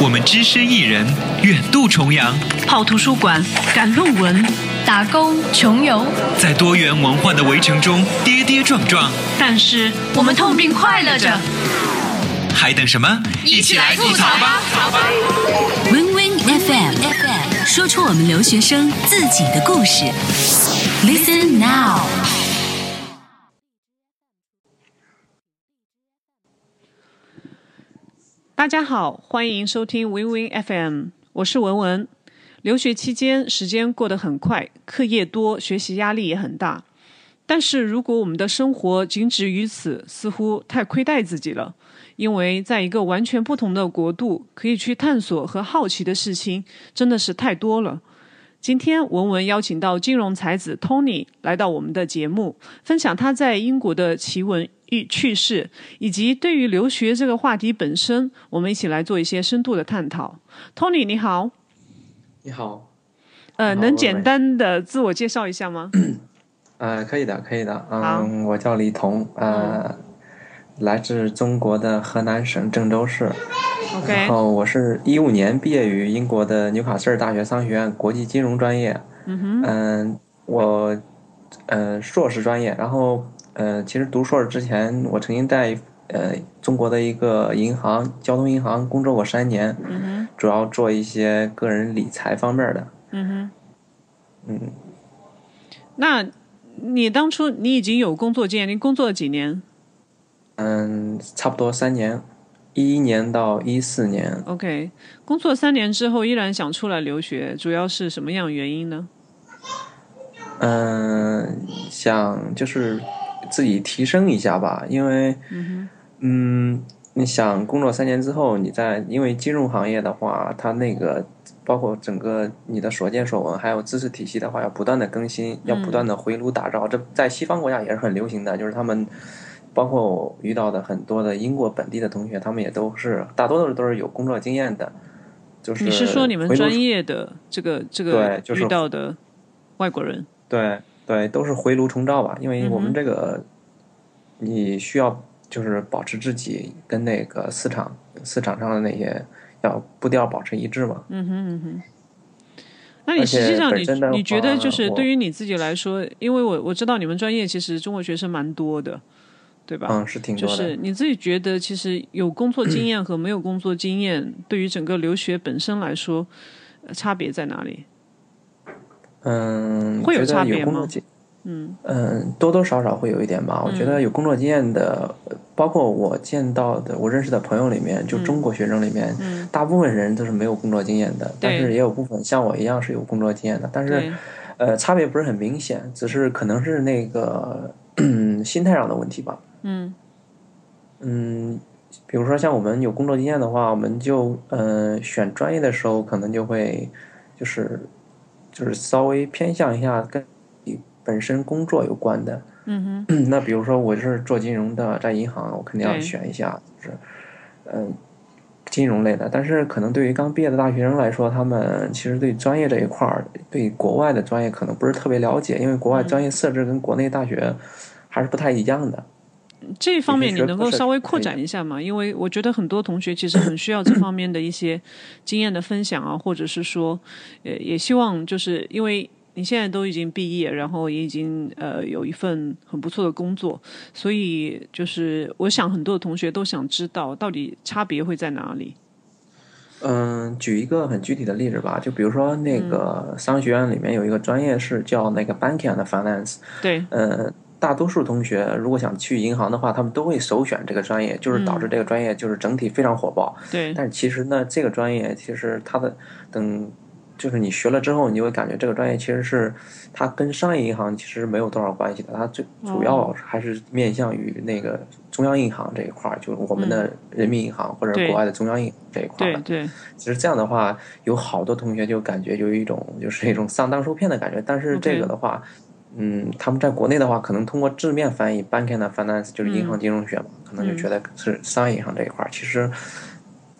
我们只身一人，远渡重洋，泡图书馆，赶论文，打工穷游，在多元文化的围城中跌跌撞撞。但是我们痛并快乐着，还等什么？一起来吐槽吧！Win Win FM FM 说出我们留学生自己的故事。Listen now。大家好，欢迎收听 Win Win FM，我是文文。留学期间，时间过得很快，课业多，学习压力也很大。但是如果我们的生活仅止于此，似乎太亏待自己了。因为在一个完全不同的国度，可以去探索和好奇的事情，真的是太多了。今天文文邀请到金融才子 Tony 来到我们的节目，分享他在英国的奇闻。与趣事，以及对于留学这个话题本身，我们一起来做一些深度的探讨。Tony，你好。你好。呃，能简单的自我介绍一下吗？呃，可以的，可以的。嗯，我叫李彤，呃，来自中国的河南省郑州市。OK。然后我是一五年毕业于英国的纽卡斯尔大学商学院国际金融专业。嗯哼。嗯，我，嗯，硕士专业，然后。嗯，其实读硕士之前，我曾经在呃中国的一个银行——交通银行工作过三年，主要做一些个人理财方面的。嗯哼，嗯，那你当初你已经有工作经验，你工作了几年？嗯，差不多三年，一一年到一四年。OK，工作三年之后依然想出来留学，主要是什么样原因呢？嗯，想就是。自己提升一下吧，因为，嗯，你想工作三年之后，你在因为金融行业的话，它那个包括整个你的所见所闻，还有知识体系的话，要不断的更新，要不断的回炉打造。这在西方国家也是很流行的，就是他们包括我遇到的很多的英国本地的同学，他们也都是大多数都是有工作经验的。就是你是说你们专业的这个这个遇到的外国人？对。对，都是回炉重造吧，因为我们这个，你需要就是保持自己跟那个市场市场上的那些要步调保持一致嘛。嗯哼嗯哼。那你实际上你你觉得就是对于你自己来说，因为我我知道你们专业其实中国学生蛮多的，对吧？嗯，是挺多的。就是你自己觉得，其实有工作经验和没有工作经验，对于整个留学本身来说，差别在哪里？嗯，会有差别吗？嗯嗯，多多少少会有一点吧。我觉得有工作经验的，包括我见到的、我认识的朋友里面，就中国学生里面，大部分人都是没有工作经验的。但是也有部分像我一样是有工作经验的。但是，呃，差别不是很明显，只是可能是那个 心态上的问题吧。嗯嗯，比如说像我们有工作经验的话，我们就嗯选专业的时候，可能就会就是。就是稍微偏向一下跟你本身工作有关的，嗯哼。那比如说我是做金融的，在银行，我肯定要选一下，就是嗯金融类的。但是可能对于刚毕业的大学生来说，他们其实对专业这一块儿，对国外的专业可能不是特别了解，因为国外专业设置跟国内大学还是不太一样的。这方面你能够稍微扩展一下吗？因为我觉得很多同学其实很需要这方面的一些经验的分享啊，或者是说，呃，也希望就是因为你现在都已经毕业，然后也已经呃有一份很不错的工作，所以就是我想很多的同学都想知道到底差别会在哪里。嗯，举一个很具体的例子吧，就比如说那个商学院里面有一个专业是叫那个 Banking and Finance，对，嗯。大多数同学如果想去银行的话，他们都会首选这个专业，就是导致这个专业就是整体非常火爆。对。但是其实呢，这个专业其实它的等，就是你学了之后，你就会感觉这个专业其实是它跟商业银行其实没有多少关系的，它最主要还是面向于那个中央银行这一块儿，就是我们的人民银行或者国外的中央银这一块的。对。其实这样的话，有好多同学就感觉有一种就是一种上当受骗的感觉，但是这个的话。嗯，他们在国内的话，可能通过字面翻译 “banking and finance” 就是银行金融学嘛，可能就觉得是商业银行这一块儿。其实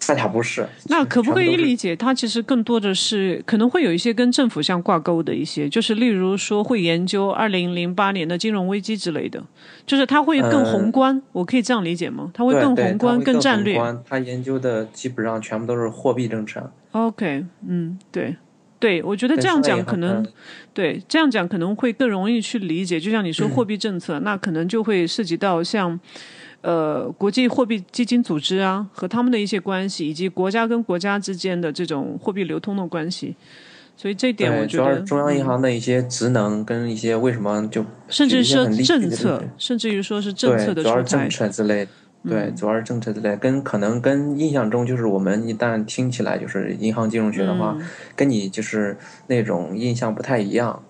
大家不是。那可不可以理解，它其实更多的是可能会有一些跟政府相挂钩的一些，就是例如说会研究二零零八年的金融危机之类的，就是它会更宏观，我可以这样理解吗？它会更宏观、更战略。宏观他研究的基本上全部都是货币政策。OK，嗯，对，对，我觉得这样讲可能的对这样讲可能会更容易去理解。就像你嗯说货币政策，那可能就会涉及到像呃国际货币基金组织啊和他们的一些关系，以及国家跟国家之间的这种货币流通的关系。所以这点我，觉得主要是，中央银嗯行的一些职能跟一些为什么就甚至说一些很利益的政策，甚至于说是政策，的出台主要是政，策之类的。对，主要是政策之类，跟可能跟印象中就是我们一旦听起来就是银行金融学的话，嗯。跟你就是那种印象不太一样。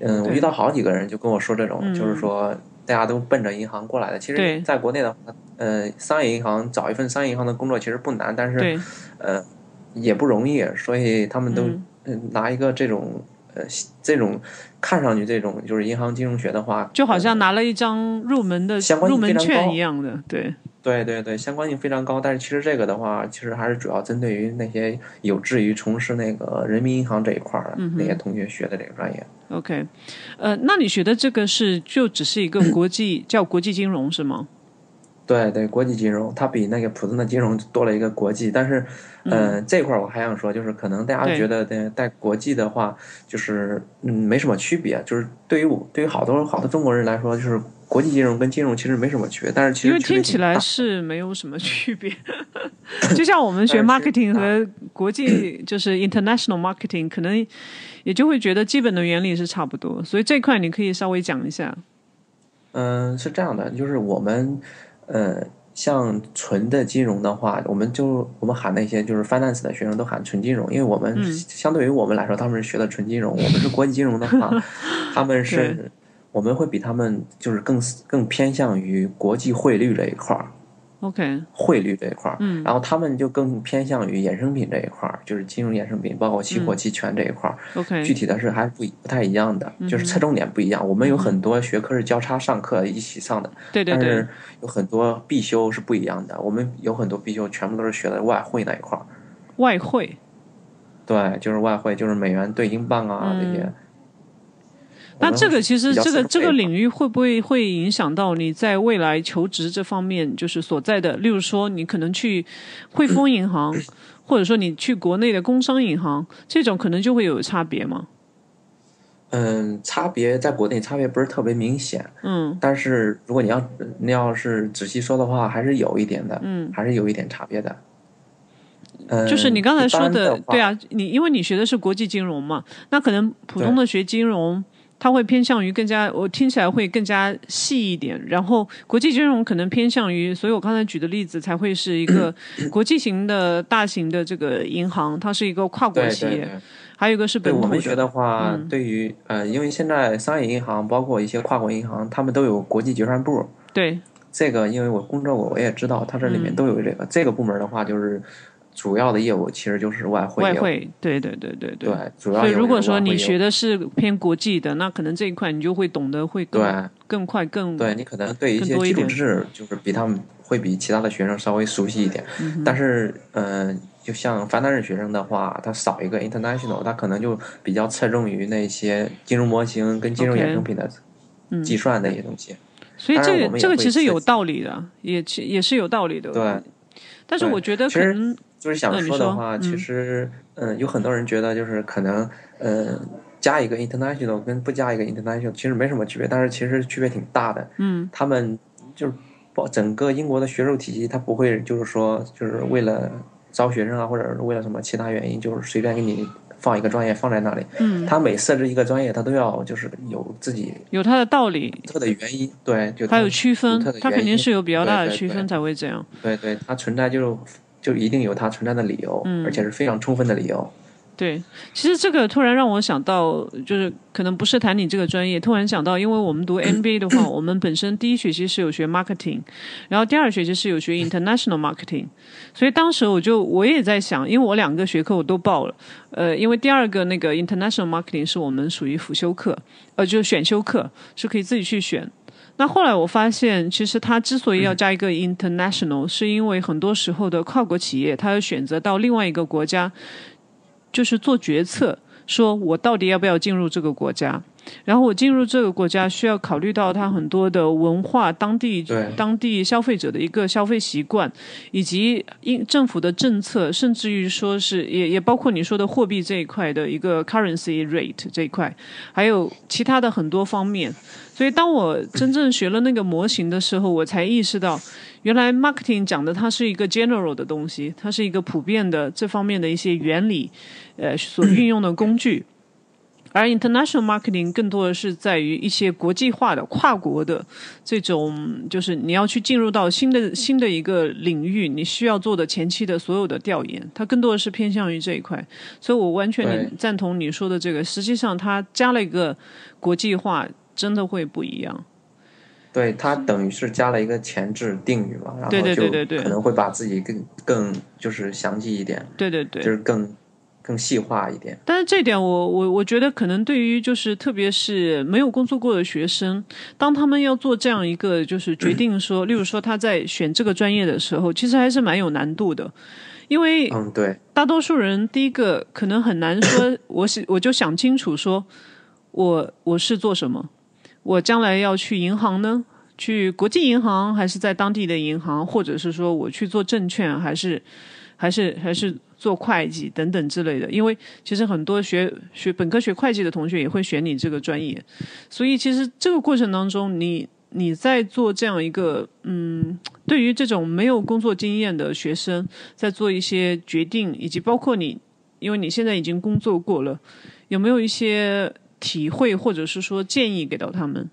嗯，我遇到好几个人就跟我说这种，嗯就是说大家都奔着银行过来的。其实，在国内的话，呃，商业银行找一份商业银行的工作其实不难，但是对，呃也不容易，所以他们都、拿一个这种呃这种看上去这种就是银行金融学的话，就好呃像拿了一张入门的相关入门券一样的，对，对对对，相关性非常高，但是其实这个的话，其实还是主要针对于那些有志于从事那个人民银行这一块儿的、那些同学学的这个专业。OK，呃，那你学的这个是就只是一个国际叫国际金融是吗？对对，国际金融它比那个普通的金融多了一个国际，但是，呃，这块儿我还想说，就是可能大家觉得在带国际的话，就是嗯没什么区别，就是对于我对于好多好多中国人来说，就是国际金融跟金融其实没什么区别，但是其实因为实听起来是没有什么区别，就像我们学 marketing 和国际 就是 international marketing，可能也就会觉得基本的原理是差不多，所以这块你可以稍微讲一下。嗯，是这样的，就是我们，呃，像纯的金融的话，我们就我们喊那些就是 finance 的学生都喊纯金融，因为我们、嗯相对于我们来说，他们是学的纯金融，我们是国际金融的话，他们是我们会比他们就是更更偏向于国际汇率这一块儿，OK，汇率这一块儿，嗯然后他们就更偏向于衍生品这一块儿，就是金融衍生品，包括期货、嗯期权这一块儿。OK，具体的是还不一不太一样的，嗯就是侧重点不一样。我们有很多学科是交叉上课一起上的，对对对但是，有很多必修是不一样的。我们有很多必修全部都是学的外汇那一块儿，外汇。对，就是外汇，就是美元对英镑啊、这些。那这个其实这个这个领域会不会会影响到你在未来求职这方面，就是所在的，例如说你可能去汇丰银行，或者说你去国内的工商银行，这种可能就会有差别吗？嗯，差别在国内差别不是特别明显，嗯但是如果你要你要是仔细说的话，还是有一点的，嗯，还是有一点差别的。嗯，就是你刚才说的，对，啊，你因为你学的是国际金融嘛，那可能普通的学金融。它会偏向于更加，我听起来会更加细一点。然后国际金融可能偏向于，所以我刚才举的例子才会是一个 国际型的大型的这个银行，它是一个跨国企业，对对对。还有一个是对本土我们学的话，嗯对于呃，因为现在商业银行包括一些跨国银行，他们都有国际结算部。对这个因为我工作过，我也知道，它这里面嗯都有这个。这个部门的话，就是主要的业务其实就是外汇。外汇，对对对对。对，主要所以如果说你学的是偏国际的，那可能这一块你就会懂得会更对。更快更对你可能对一些基础知识就是比他们会比其他的学生稍微熟悉一点，嗯但是嗯、呃就像凡单日学生的话，他少一个 international，他可能就比较侧重于那些金融模型跟金融衍生品的嗯计算那些东西。所以这个这个其实有道理的，也其也是有道理的。对，但是我觉得可能就是想说说的话，嗯其实嗯、有很多人觉得就是可能嗯加一个 international 跟不加一个 international 其实没什么区别，但是其实区别挺大的。嗯他们就是包整个英国的学术体系，它不会就是说就是为了招学生啊，或者是为了什么其他原因，就是随便给你放一个专业放在那里。嗯，他每设置一个专业，他都要就是有自己有他的道理，独特的原因，对，就还有区分独特的，它肯定是有比较大的区分才会这样。对对，它存在就就一定有它存在的理由，嗯而且是非常充分的理由。对，其实这个突然让我想到，就是可能不是谈你这个专业，突然想到，因为我们读 MBA 的话，我们本身第一学期是有学 marketing，然后第二学期是有学 international marketing，所以当时我就我也在想，因为我两个学科我都报了，呃，因为第二个那个 international marketing 是我们属于辅修课，呃，就是选修课，是可以自己去选。那后来我发现，其实它之所以要加一个 international，、是因为很多时候的跨国企业，它要选择到另外一个国家，就是做决策，说我到底要不要进入这个国家。然后我进入这个国家，需要考虑到它很多的文化、当地当地消费者的一个消费习惯，以及应政府的政策，甚至于说是也也包括你说的货币这一块的一个 currency rate 这一块，还有其他的很多方面。所以当我真正学了那个模型的时候，我才意识到，原来 marketing 讲的它是一个 general 的东西，它是一个普遍的这方面的一些原理，呃，所运用的工具。而 international marketing 更多的是在于一些国际化的、跨国的这种，就是你要去进入到新的新的一个领域，你需要做的前期的所有的调研，它更多的是偏向于这一块。所以我完全赞同你说的这个，实际上它加了一个国际化，真的会不一样。对，它等于是加了一个前置定语嘛，然后就可能会把自己更更就是详细一点，对对对，就是更更细化一点。但是这点我我我觉得可能对于就是特别是没有工作过的学生，当他们要做这样一个就是决定 说，例如说他在选这个专业的时候，其实还是蛮有难度的，因为嗯，对，大多数人第一个可能很难说，我是我就想清楚说，我我是做什么，我将来要去银行呢？去国际银行，还是在当地的银行，或者是说我去做证券，还是还是还是做会计等等之类的？因为其实很多学学本科学会计的同学也会选你这个专业，所以其实这个过程当中，你你在做这样一个嗯，对于这种没有工作经验的学生，在做一些决定，以及包括你，因为你现在已经工作过了，有没有一些体会或者是说建议给到他们？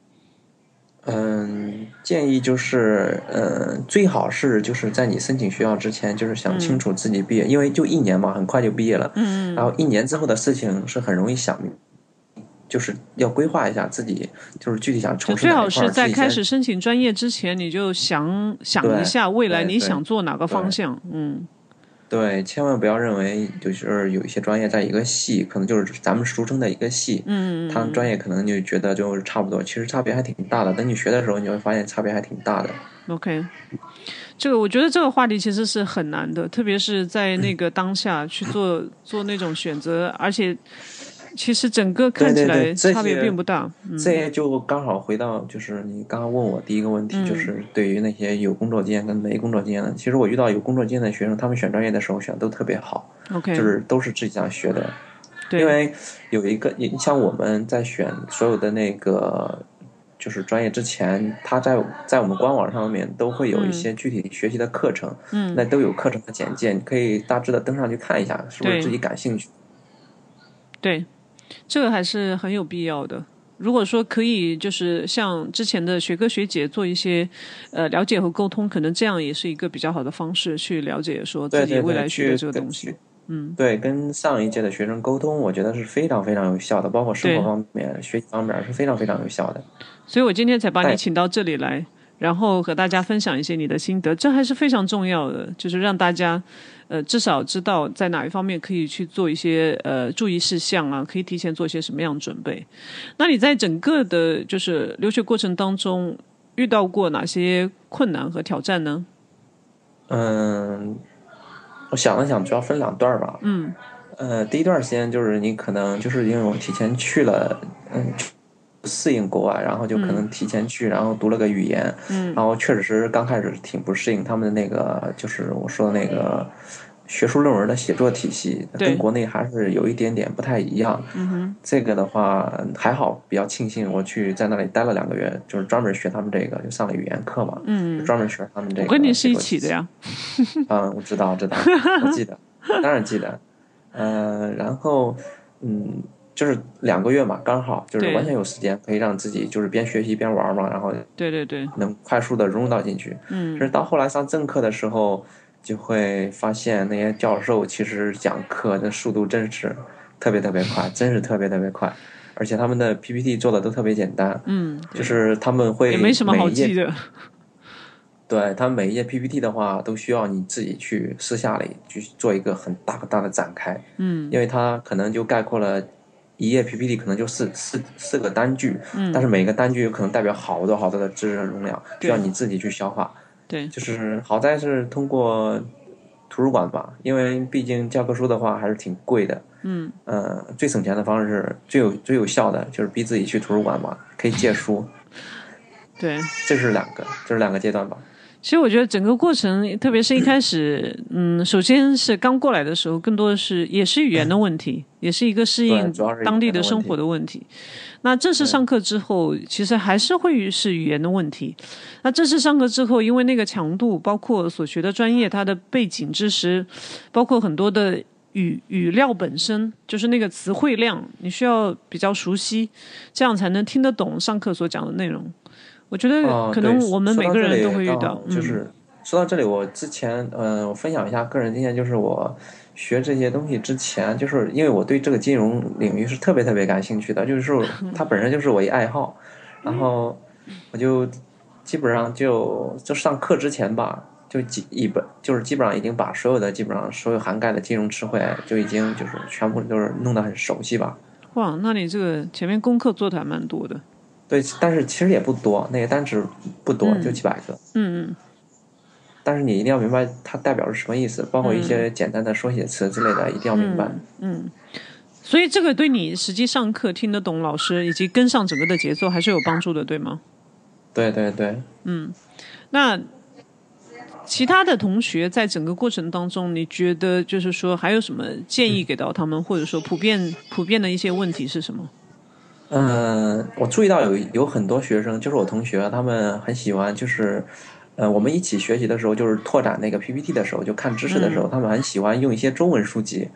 嗯，建议就是，嗯，最好是就是在你申请学校之前，就是想清楚自己毕业，因为就一年嘛，很快就毕业了。嗯然后一年之后的事情是很容易想，就是要规划一下自己，就是具体想从事哪一块儿。是在开始申请专业之前，你就想想一下未来你想做哪个方向。嗯，对，千万不要认为就是有一些专业在一个系，可能就是咱们俗称的一个系，嗯，他们专业可能就觉得就是差不多，其实差别还挺大的。等你学的时候，你会发现差别还挺大的。OK，这个我觉得这个话题其实是很难的，特别是在那 个当下去做做那种选择，而且其实整个看起来对差别并不大。嗯。这也就刚好回到就是你刚刚问我第一个问题，嗯。就是对于那些有工作经验跟没工作经验的，其实我遇到有工作经验的学生，他们选专业的时候选的都特别好，OK，就是都是自己想学的。对，因为有一个，你像我们在选所有的那个就是专业之前，他在在我们官网上面都会有一些具体学习的课程，嗯。那都有课程的简介，你可以大致的登上去看一下，是不是自己感兴趣？对，这个还是很有必要的。如果说可以，就是像之前的学哥学姐做一些呃了解和沟通，可能这样也是一个比较好的方式去了解说自己未来学的这个东西去。嗯，对，跟上一届的学生沟通，我觉得是非常非常有效的，包括生活方面、学习方面是非常非常有效的。所以我今天才把你哎请到这里来，然后和大家分享一些你的心得，这还是非常重要的，就是让大家呃至少知道在哪一方面可以去做一些呃注意事项啊，可以提前做一些什么样的准备。那你在整个的就是留学过程当中遇到过哪些困难和挑战呢？嗯，我想了想，主要分两段吧。嗯呃，第一段时间就是你可能就是因为我提前去了，嗯，适应国外，然后就可能提前去，然后读了个语言，嗯然后确实是刚开始挺不适应他们的那个，就是我说的那个学术论文的写作体系，跟国内还是有一点点不太一样。嗯哼这个的话还好，比较庆幸我去在那里待了两个月，就是专门学他们这个，就上了语言课嘛，就嗯，专门学他们这个。我跟你是一起的。呀。嗯，我知道，知道，我记得，当然记得。呃，然后，嗯，就是两个月嘛，刚好就是完全有时间可以让自己就是边学习边玩嘛，然后对对对，能快速的融入到进去。嗯就是到后来上正课的时候，就会发现那些教授其实讲课的速度真是特别特别快，真是特别特别快，而且他们的 PPT 做的都特别简单，嗯，就是他们会也没什么好每一页记的。对他每一页 PPT 的话，都需要你自己去私下里去做一个很大很大的展开，嗯因为它可能就概括了一页 PPT 可能就四四四个单句，嗯但是每个单句有可能代表好多好多的知识容量，需要你自己去消化。对，就是好在是通过图书馆吧，因为毕竟教科书的话还是挺贵的。嗯呃，最省钱的方式，最有最有效的就是逼自己去图书馆嘛，可以借书，对。这是两个，这是两个阶段吧。其实我觉得整个过程，特别是一开始，嗯，首先是刚过来的时候，更多的是也是语言的问题，也是一个适应当地的生活的问题。那正式上课之后，其实还是会是语言的问题。那正式上课之后，因为那个强度，包括所学的专业，它的背景知识，包括很多的语语料本身，就是那个词汇量，你需要比较熟悉，这样才能听得懂上课所讲的内容。我觉得哦，可能我们每个人都会遇到就嗯是说到这里，我之前呃，我分享一下个人经验，就是我学这些东西之前，就是因为我对这个金融领域是特别特别感兴趣的，就是 它本身就是我一爱好，然后我就基本上就就上课之前吧。就基一本就是基本上已经把所有的基本上所有涵盖的金融词汇就已经就是全部都是弄得很熟悉吧。哇，那你这个前面功课做的还蛮多的。对，但是其实也不多，那个单词不多，就几百个。嗯嗯，但是你一定要明白它代表是什么意思，包括一些简单的缩写词之类的，一定要明白。嗯所以这个对你实际上课听得懂老师以及跟上整个的节奏还是有帮助的，对吗？对对对，嗯那其他的同学在整个过程当中，你觉得就是说还有什么建议给到他们，或者说普遍普遍的一些问题是什么？嗯、我注意到有有很多学生，就是我同学，他们很喜欢，就是，呃，我们一起学习的时候，就是拓展那个 PPT 的时候，就看知识的时候，他们很喜欢用一些中文书籍。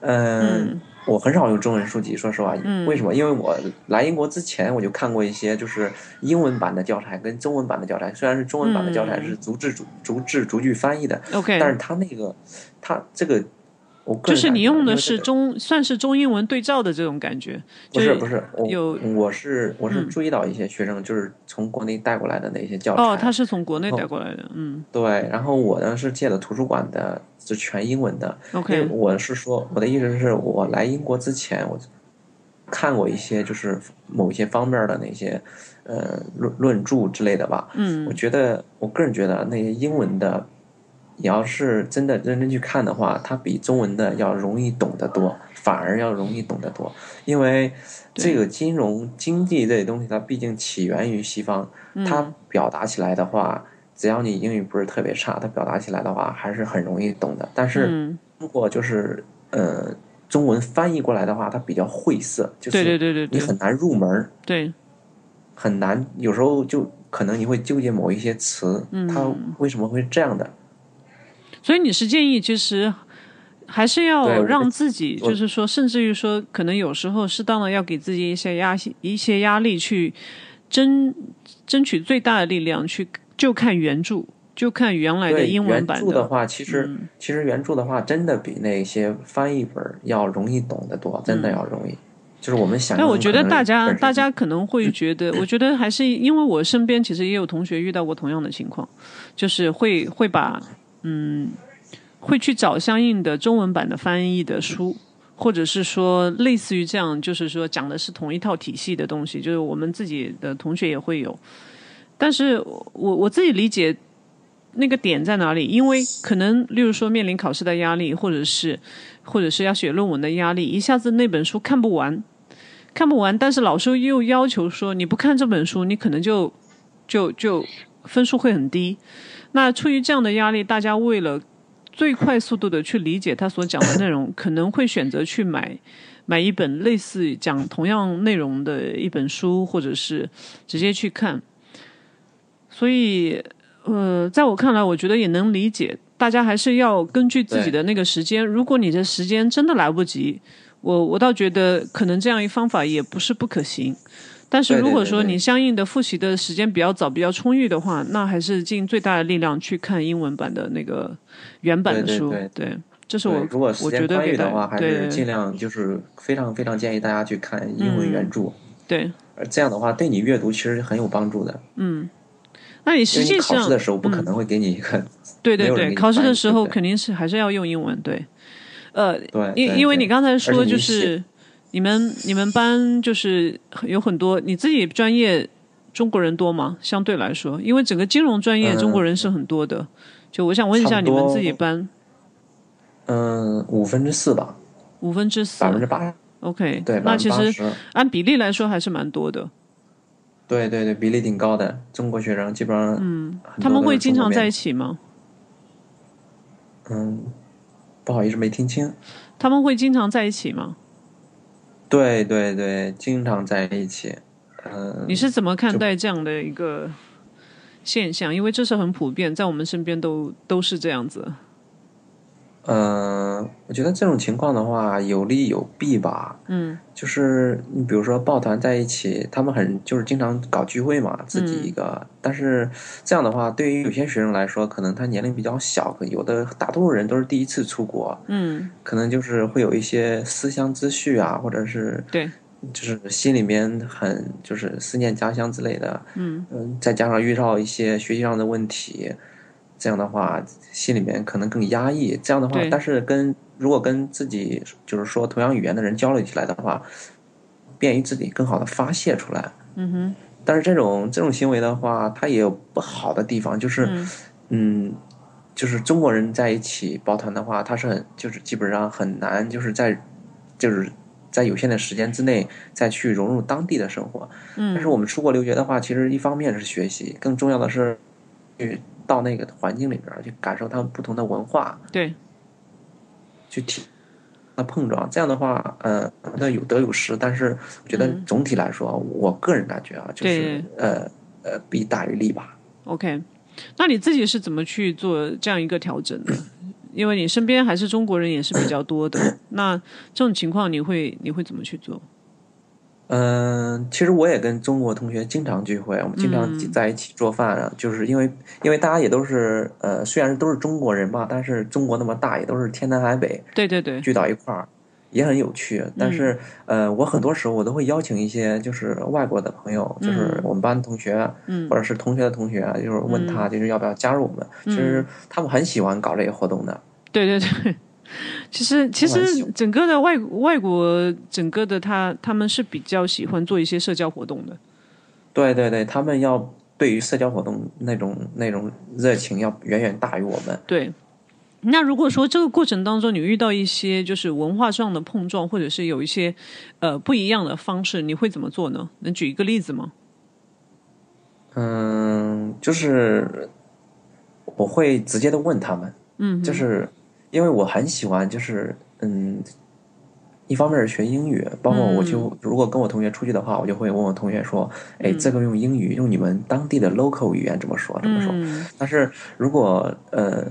嗯，我很少用中文书籍，说实话。为什么？因为我来英国之前，我就看过一些就是英文版的教材跟中文版的教材，虽然是中文版的教材是逐字逐逐字逐句翻译的，OK 但是它那个它这个，就是你用的是中算是中英文对照的这种感觉，不就是不是，我有我是我是嗯注意到一些学生就是从国内带过来的那些教材，哦，他是从国内带过来的，嗯对，然后我呢是借的图书馆的，就全英文的。，OK，我是说，我的意思是我来英国之前，我看过一些就是某些方面的那些呃论论著之类的吧。嗯我嗯觉得我个人觉得那些英文的，你要是真的认真去看的话，它比中文的要容易懂得多，反而要容易懂得多，因为这个金融经济这些东西，它毕竟起源于西方，它表达起来的话，只要你英语不是特别差，它表达起来的话还是很容易懂的。但是嗯，如果就是呃中文翻译过来的话，它比较晦涩，就是对对对对对你很难入门儿。对，很难，有时候就可能你会纠结某一些词，嗯它为什么会这样的？所以你是建议，其实还是要让自己，就是说，甚至于说，可能有时候适当的要给自己一些压一些压力，去争争取最大的力量，去就看原著，就看原来的英文版原版著的话，其实、嗯。其实原著的话，真的比那些翻译本要容易懂得多，真的要容易。就是我们想但我觉得大家大家可能会觉得，我觉得还是因为我身边其实也有同学遇到过同样的情况，就是会会把嗯会去找相应的中文版的翻译的书，或者是说类似于这样，就是说讲的是同一套体系的东西，就是我们自己的同学也会有，但是我我自己理解。那个点在哪里？因为可能，例如说面临考试的压力，或者是，或者是要写论文的压力，一下子那本书看不完，看不完，但是老师又要求说你不看这本书，你可能就就就分数会很低。那出于这样的压力，大家为了最快速度的去理解他所讲的内容，可能会选择去买 买一本类似讲同样内容的一本书，或者是直接去看。所以，呃，在我看来，我觉得也能理解，大家还是要根据自己的那个时间。如果你的时间真的来不及，我我倒觉得可能这样一方法也不是不可行。但是如果说你相应的复习的时间比较早、比较充裕的话，那还是尽最大的力量去看英文版的那个原版的书。对对对这是我，如果时我觉间得裕的话，还是尽量就是非常非常建议大家去看英文原著，对。而这样的话对你阅读其实很有帮助的。嗯那你实际上考试的时候不可能会给你一个，对对对，考试的时候肯定是还是要用英文，对。呃，对，因因为你刚才说就是写你们你们班就是有很多你自己专业中国人多吗？相对来说，因为整个金融专业嗯中国人是很多的。就我想问一下，你们自己班嗯，五分之四吧，五分之四百分之八，，OK，对，那其实按比例来说还是蛮多的。对对对，比例挺高的。中国学生基本上，嗯，他们会经常在一起吗？嗯，不好意思，没听清。他们会经常在一起吗？对对对，经常在一起。嗯，你是怎么看待这样的一个现象？因为这是很普遍，在我们身边都都是这样子。嗯，我觉得这种情况的话，有利有弊吧。嗯就是你比如说抱团在一起，他们很就是经常搞聚会嘛，自己一个。但是这样的话，对于有些学生来说，可能他年龄比较小，有的大多数人都是第一次出国，嗯，可能就是会有一些思乡之绪啊，或者是对，就是心里面很就是思念家乡之类的。嗯嗯，再加上遇到一些学习上的问题，这样的话心里面可能更压抑。这样的话，但是跟如果跟自己就是说同样语言的人交流起来的话，便于自己更好的发泄出来。嗯哼，但是这种这种行为的话，它也有不好的地方，就是嗯嗯就是中国人在一起抱团的话，它是很就是基本上很难，就是在就是在有限的时间之内再去融入当地的生活。嗯，但是我们出国留学的话，其实一方面是学习，更重要的是去到那个环境里边去感受他们不同的文化，对，去体那碰撞。这样的话，呃，那有得有失。但是我觉得嗯总体来说，我个人感觉啊，就是呃呃弊大于利吧。OK，那你自己是怎么去做这样一个调整的？因为你身边还是中国人也是比较多的，那这种情况你会你会怎么去做？嗯，其实我也跟中国同学经常聚会，我们经常嗯。在一起做饭啊，就是因为因为大家也都是呃，虽然都是中国人吧，但是中国那么大，也都是天南海北，对对对，聚到一块儿，也很有趣。但是，嗯。呃，我很多时候我都会邀请一些就是外国的朋友，就是我们班同学，嗯。或者是同学的同学，就是问他就是要不要加入我们。其实他们很喜欢搞这些活动的。对对对，其实其实整个的外外国整个的他他们是比较喜欢做一些社交活动的。对对对，他们要对于社交活动那种那种热情要远远大于我们。对，那如果说这个过程当中你遇到一些就是文化上的碰撞，或者是有一些呃不一样的方式，你会怎么做呢？能举一个例子吗？嗯，就是我会直接的问他们，嗯，就是因为我很喜欢，就是嗯，一方面是学英语，包括我就、如果跟我同学出去的话，我就会问我同学说，哎，这个用英语，用你们当地的 local 语言怎么说？怎么说？嗯但是如果呃，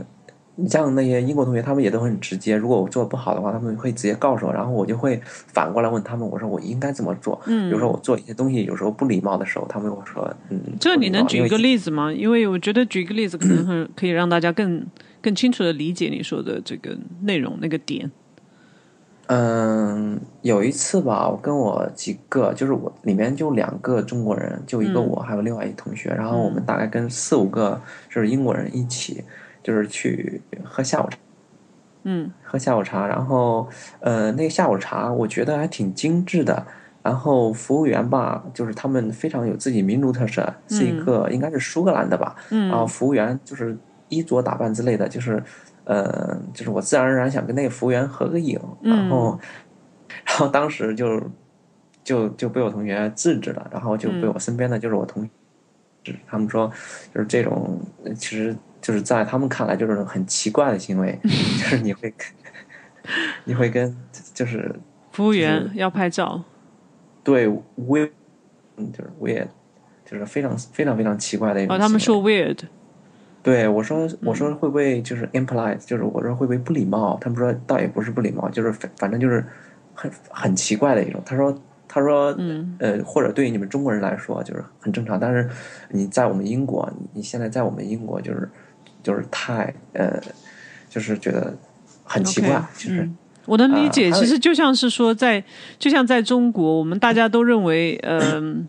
你像那些英国同学，他们也都很直接。如果我做的不好的话，他们会直接告诉我，然后我就会反过来问他们，我说我应该怎么做？嗯比如说我做一些东西有时候不礼貌的时候，他们会说，嗯，这你能举一个例？例子吗？因为我觉得举一个例子可能很 可以让大家更更清楚的理解你说的这个内容那个点。嗯，有一次吧，我跟我几个，就是我里面就两个中国人，就一个我，还有另外一同学，然后我们大概跟四五个就是英国人一起，就是去喝下午茶。嗯喝下午茶，然后呃，那个下午茶我觉得还挺精致的。然后服务员吧，就是他们非常有自己民族特色，是一个、应该是苏格兰的吧。然后嗯服务员就是衣着打扮之类的，就是呃，就是我自然而然想跟那个服务员合个影，然后、然后当时就就就被我同学制止了，然后就被我身边的就是我同学制止，他们说就是这种呃其实就是在他们看来就是很奇怪的行为，就是你会你会跟就是服务员要拍照，对 weird 就是 weird 就是非常非常非常奇怪的一种哦，他们说 weird，对我说，我嗯说会不会就是 impolite，、就是我说会不会不礼貌？他们说倒也不是不礼貌，就是反反正就是很很奇怪的一种。他说他说嗯呃，或者对于你们中国人来说就是很正常，但是你在我们英国，你你现在在我们英国就是就是太呃，就是觉得很奇怪就是、嗯我能理解，其实就像是说在，就像在中国，我们大家都认为，嗯、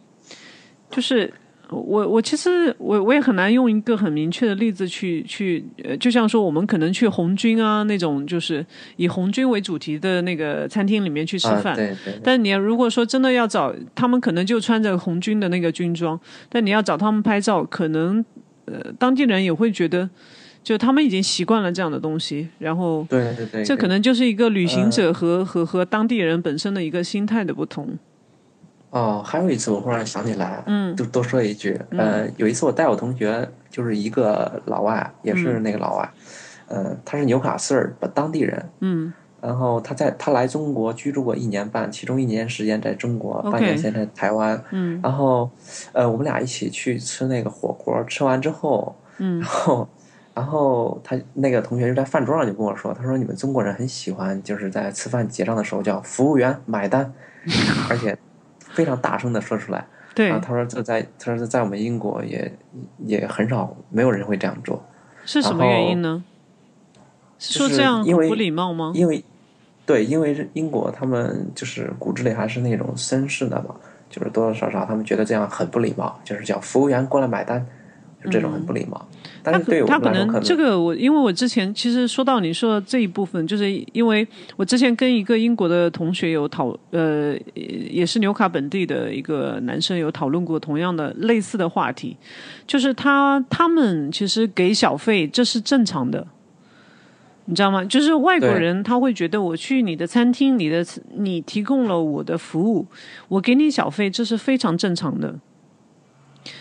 就是我我其实我我也很难用一个很明确的例子去去，呃，就像说我们可能去红军啊那种，就是以红军为主题的那个餐厅里面去吃饭。啊，对对对但你如果说真的要找他们，可能就穿着红军的那个军装，但你要找他们拍照，可能呃当地人也会觉得，就他们已经习惯了这样的东西，然后对对对，这可能就是一个旅行者和、和和当地人本身的一个心态的不同。哦，还有一次我忽然想起来，嗯就多说一句，呃，有一次我带我同学，就是一个老外，也是那个老外，呃，他是纽卡斯尔的当地人，嗯然后他在他来中国居住过一年半，其中一年时间在中国，半年时间在台湾，嗯。然后，呃，我们俩一起去吃那个火锅，吃完之后，嗯。然后，然后他那个同学就在饭桌上就跟我说，他说你们中国人很喜欢就是在吃饭结账的时候叫服务员买单，而且非常大声的说出来。对然后，他说这在他说在我们英国也也很少，没有人会这样做，是什么原因呢？是说这样因为不礼貌吗？因为对，因为英国他们就是骨子里还是那种绅士的嘛，就是多多少少他们觉得这样很不礼貌，就是叫服务员过来买单，就这种很不礼貌。但他是对可他可能这个我，因为我之前其实说到你说的这一部分，就是因为我之前跟一个英国的同学有讨，呃，也是纽卡本地的一个男生有讨论过同样的类似的话题，就是他他们其实给小费这是正常的。你知道吗？就是外国人他会觉得我去你的餐厅，你的你提供了我的服务，我给你小费，这是非常正常的。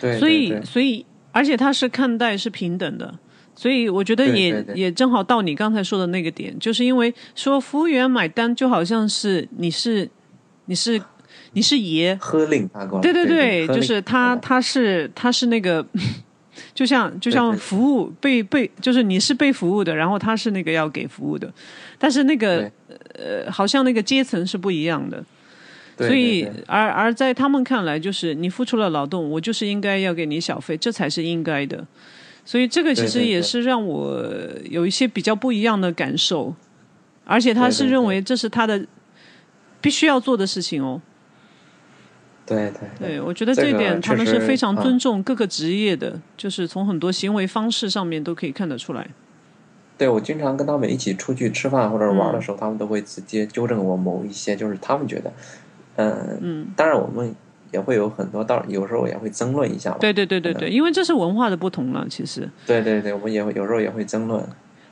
对，所以，所以，而且他是看待是平等的，所以我觉得也也正好到你刚才说的那个点，就是因为说服务员买单就好像是你是你是你是爷，喝令他过来，对对对，就是他他是他是那个。就像就像服务被被就是你是被服务的，然后他是那个要给服务的，但是那个呃好像那个阶层是不一样的，对所以而而在他们看来，就是你付出了劳动，我就是应该要给你小费，这才是应该的。所以这个其实也是让我有一些比较不一样的感受，而且他是认为这是他的必须要做的事情哦。对对对，我觉得这一点他们是非常啊。尊重各个职业的，就是从很多行为方式上面都可以看得出来。对，我经常跟他们一起出去吃饭或者嗯玩的时候，他们都会直接纠正我某一些，就是他们觉得，嗯嗯，当然我们也会有很多道，有时候也会争论一下。对对对对对，因为这是文化的不同了，其实。对对对，我们也会有时候也会争论。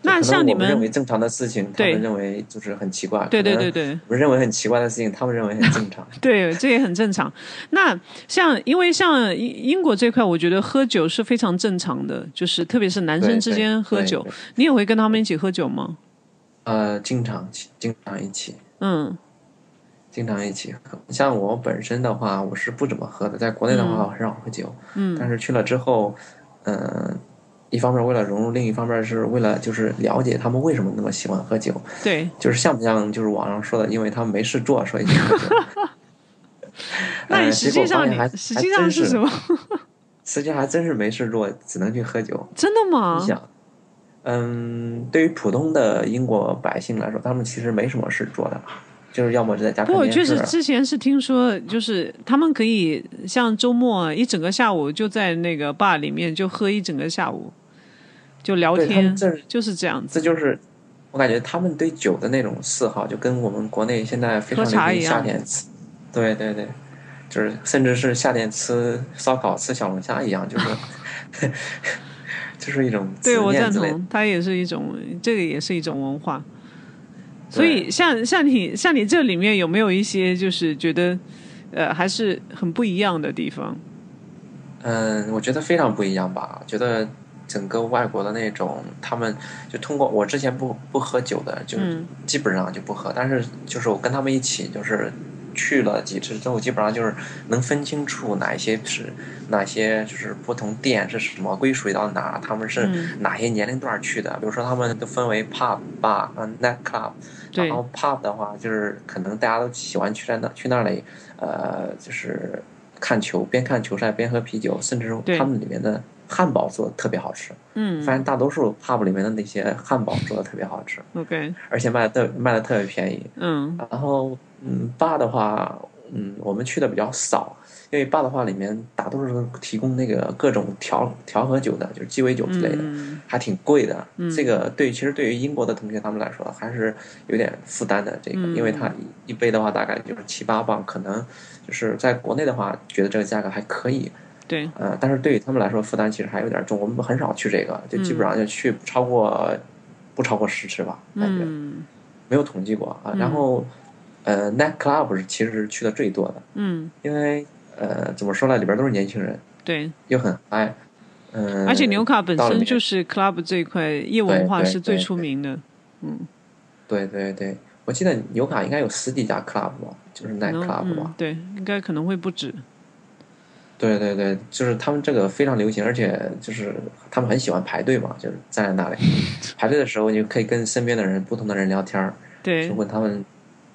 那像你我们认为正常的事情，他们认为就是很奇怪。对对对对。我们认为很奇怪的事情，他们认为很正常。对，这也很正常。那像因为像英英国这块，我觉得喝酒是非常正常的，就是特别是男生之间喝酒你也会跟他们一起喝酒吗？呃，经常经常一起，嗯经常一起喝。像我本身的话，我是不怎么喝的，在国内的话，我很少喝酒。嗯但是去了之后，嗯、一方面为了融入，另一方面是为了就是了解他们为什么那么喜欢喝酒，对。就是像不像就是网上说的，因为他们没事做，所以去喝酒。那你实际上实际上是是什么？实际上还真是没事做，只能去喝酒。真的吗你？想，嗯，对于普通的英国百姓来说，他们其实没什么事做的，就是要么就在家不过看电视。就是之前是听说，就是他们可以像周末一整个下午就在那个 bar 里面就喝一整个下午，就聊天这就是这样子。这就是我感觉他们对酒的那种嗜好，就跟我们国内现在非常喝茶流行一样夏天吃，对对对，就是甚至是夏天吃烧烤、吃小龙虾一样，就是 就是一种对我赞。同，它也是一种，这个也是一种文化。所以像像你像你这里面有没有一些就是觉得呃还是很不一样的地方？嗯，我觉得非常不一样吧。觉得整个外国的那种，他们就通过我之前不不喝酒的，就嗯基本上就不喝。但是就是我跟他们一起，就是去了几次之后，基本上就是能分清楚哪一些是哪些就是不同店是什么归属于到哪，他们是嗯哪些年龄段去的。比如说他们都分为 pub、bar 和 night club。然后 pub 的话，就是可能大家都喜欢去在那去那里，呃，就是看球，边看球赛边喝啤酒，甚至他们里面的汉堡做的特别好吃。嗯发现大多数 pub 里面的那些汉堡做的特别好吃，，OK，而且卖的特卖的特别便宜。嗯然后，嗯，bar 的话，嗯，我们去的比较少，因为 bar 的话里面大多数都提供那个各种调调和酒的，就是鸡尾酒之类的，嗯还挺贵的。这个对，其实对于英国的同学他们来说还是有点负担的。这个，嗯因为它一一杯的话大概就是七八磅，可能就是在国内的话觉得这个价格还可以，对，呃，但是对于他们来说负担其实还有点重。我们很少去这个，就基本上就去不超过不超过十次吧，感觉。嗯。没有统计过啊。然后，呃，night club 是其实是去的最多的，嗯，因为呃，怎么说呢，里边都是年轻人，对，又很嗨，嗯、而且纽卡本身就是 club 这一块夜文化是最出名的，嗯。对对对，我记得纽卡应该有十几家 club 吧，就是 night club 吧。嗯，，对，应该可能会不止，对对对，就是他们这个非常流行，而且就是他们很喜欢排队嘛，就是站在那里 排队的时候，你就可以跟身边的人、不同的人聊天儿，对。就，问他们，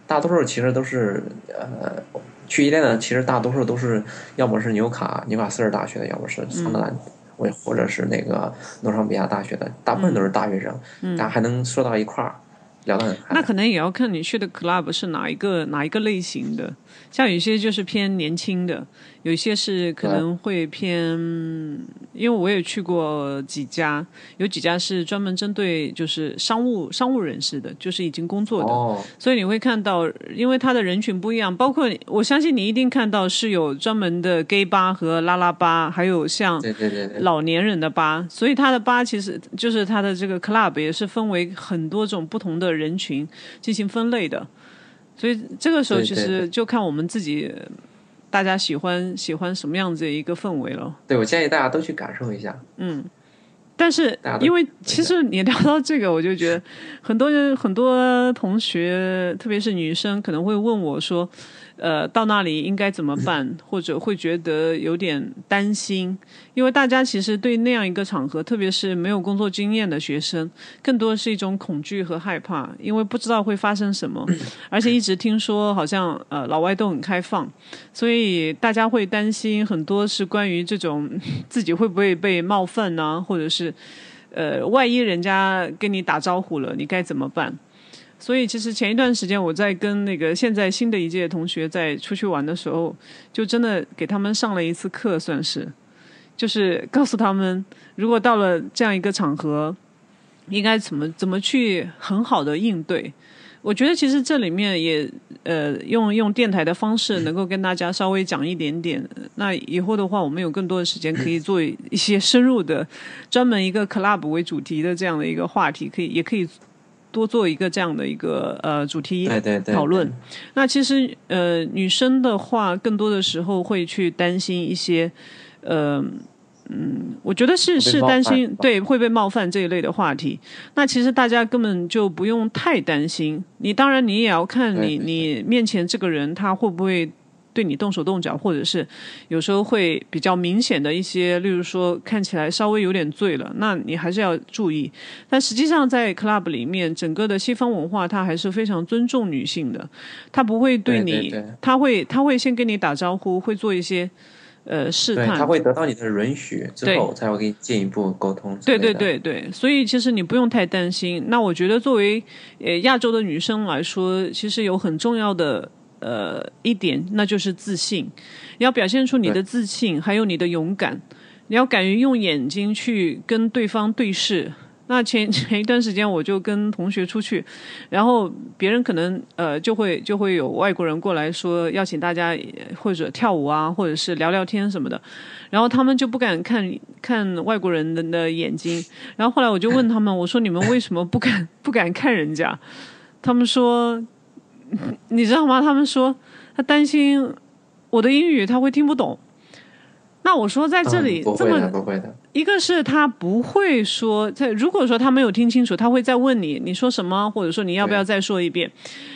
大多数其实都是呃，去伊甸的，其实大多数都是要么是纽卡纽卡斯尔大学的，要么是桑德兰，或、或者是那个诺桑比亚大学的，大部分都是大学生，大家还能说到一块儿，聊得很嗨。那可能也要看你去的 club 是哪一个哪一个类型的，像有些就是偏年轻的，有一些是可能会偏，因为我也去过几家，有几家是专门针对就是商务商务人士的，就是已经工作的，哦，所以你会看到，因为他的人群不一样，包括我相信你一定看到是有专门的 gay 吧和拉拉吧，还有像老年人的吧，所以他的吧其实就是他的这个 club 也是分为很多种不同的人群进行分类的，所以这个时候其实就看我们自己大家喜欢喜欢什么样子的一个氛围了。对我建议大家都去感受一下。嗯但是因为其实你聊到这个，我就觉得很多人、很多同学，特别是女生，可能会问我说：“呃，到那里应该怎么办？” 或者会觉得有点担心，因为大家其实对那样一个场合，特别是没有工作经验的学生，更多是一种恐惧和害怕，因为不知道会发生什么，而且一直听说好像呃老外都很开放，所以大家会担心很多是关于这种 自己会不会被冒犯呢、或者是呃，万一人家跟你打招呼了，你该怎么办？所以其实前一段时间我在跟那个现在新的一届同学在出去玩的时候，就真的给他们上了一次课，算是，就是告诉他们，如果到了这样一个场合，应该怎么怎么去很好的应对。我觉得其实这里面也呃用用电台的方式能够跟大家稍微讲一点点。那以后的话，我们有更多的时间可以做一些深入的，专门一个 club 为主题的这样的一个话题，可以也可以多做一个这样的一个呃主题对对对，讨论。那其实呃，女生的话，更多的时候会去担心一些呃。嗯，我觉得是是担心对会被冒犯这一类的话题。那其实大家根本就不用太担心。你当然你也要看你你面前这个人他会不会对你动手动脚，或者是有时候会比较明显的一些，例如说看起来稍微有点醉了，那你还是要注意。但实际上在 club 里面，整个的西方文化它还是非常尊重女性的，他不会对你，对对对他会他会先跟你打招呼，会做一些呃试，探，他会得到你的允许之后，才会给你进一步沟通对对。对对，所以其实你不用太担心。那我觉得作为呃亚洲的女生来说，其实有很重要的呃一点，那就是自信。你要表现出你的自信，还有你的勇敢。你要敢于用眼睛去跟对方对视。那前 前一段时间我就跟同学出去，然后别人可能呃就会就会有外国人过来说邀请大家呃或者跳舞啊，或者是聊聊天什么的，然后他们就不敢看看外国人的的眼睛，然后后来我就问他们，我说你们为什么不敢不敢看人家？他们说，你知道吗？他们说他担心我的英语他会听不懂。那我说在这里、这么。一个是他不会说，在如果说他没有听清楚，他会再问你你说什么，或者说你要不要再说一遍。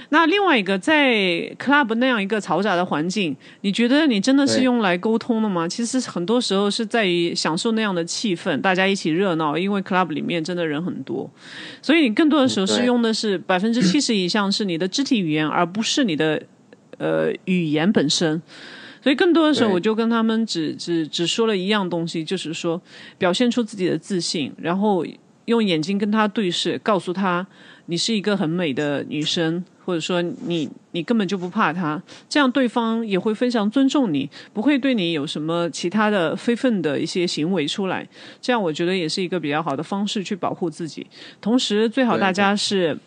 那另外一个，在 club 那样一个嘈杂的环境，你觉得你真的是用来沟通的吗？其实很多时候是在于享受那样的气氛，大家一起热闹，因为 club 里面真的人很多，所以你更多的时候是用的是百分之七十以上是你的肢体语言，而不是你的呃语言本身。所以更多的时候，我就跟他们只只只说了一样东西，就是说表现出自己的自信，然后用眼睛跟他对视，告诉他你是一个很美的女生，或者说你你根本就不怕他，这样对方也会非常尊重你，不会对你有什么其他的非分的一些行为出来。这样我觉得也是一个比较好的方式去保护自己。同时，最好大家是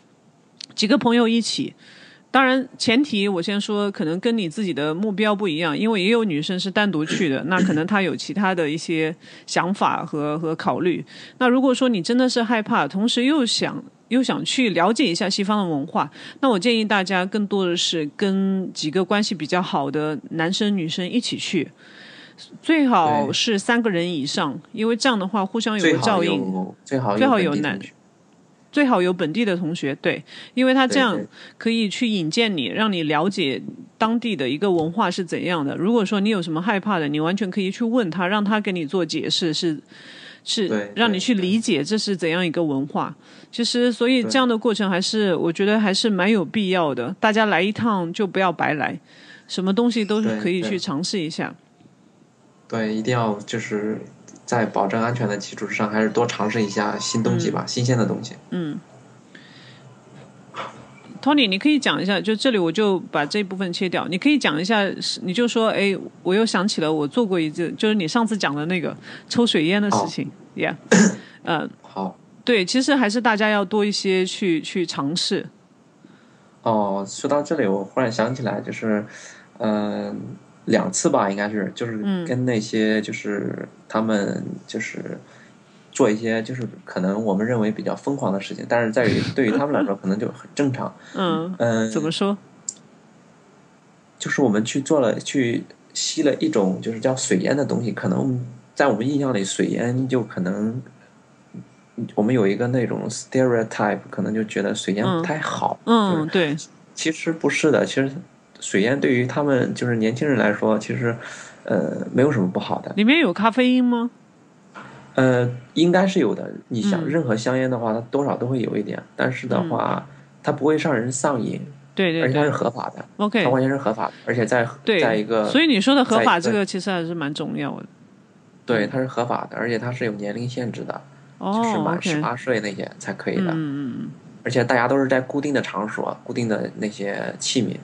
几个朋友一起。当然，前提我先说，可能跟你自己的目标不一样，因为也有女生是单独去的，那可能她有其他的一些想法和和考虑。那如果说你真的是害怕，同时又想又想去了解一下西方的文化，那我建议大家更多的是跟几个关系比较好的男生女生一起去，最好是三个人以上，因为这样的话互相有个照应。最好最好有男最好有本地的同学，对，因为他这样可以去引荐你，让你了解当地的一个文化是怎样的。如果说你有什么害怕的，你完全可以去问他，让他给你做解释，是是让你去理解这是怎样一个文化。其实，所以这样的过程还是我觉得还是蛮有必要的。大家来一趟就不要白来，什么东西都是可以去尝试一下。对，一定要就是在保证安全的基础之上，还是多尝试一下新东西吧，新鲜的东西。嗯，Tony，你可以讲一下，就这里我就把这一部分切掉。你可以讲一下，是你就说，哎，我又想起了我做过一次，就是你上次讲的那个抽水烟的事情、y e a h 呃，好，对，其实还是大家要多一些去去尝试。哦，说到这里，我忽然想起来，就是，嗯、两次吧，应该是，就是嗯跟那些就是他们就是做一些就是可能我们认为比较疯狂的事情，但是在于对于他们来说可能就很正常。嗯，嗯、怎么说？就是我们去做了去吸了一种就是叫水烟的东西，可能在我们印象里，水烟就可能我们有一个那种 stereotype，可能就觉得水烟嗯不太好。嗯，对，其实不是的，其实水烟对于他们就是年轻人来说，其实呃没有什么不好的。里面有咖啡因吗？呃，应该是有的。你想，嗯任何香烟的话，它多少都会有一点，但是的话，它不会让人上瘾，对对而且它是合法的，，OK，它完全是合法的，而且在对，在一个所以你说的合法这个其实还是蛮重要的。对它是合法的，而且它是有年龄限制的，就是哦满十八岁那些才可以的。嗯嗯嗯而且大家都是在固定的场所、固定的那些器皿，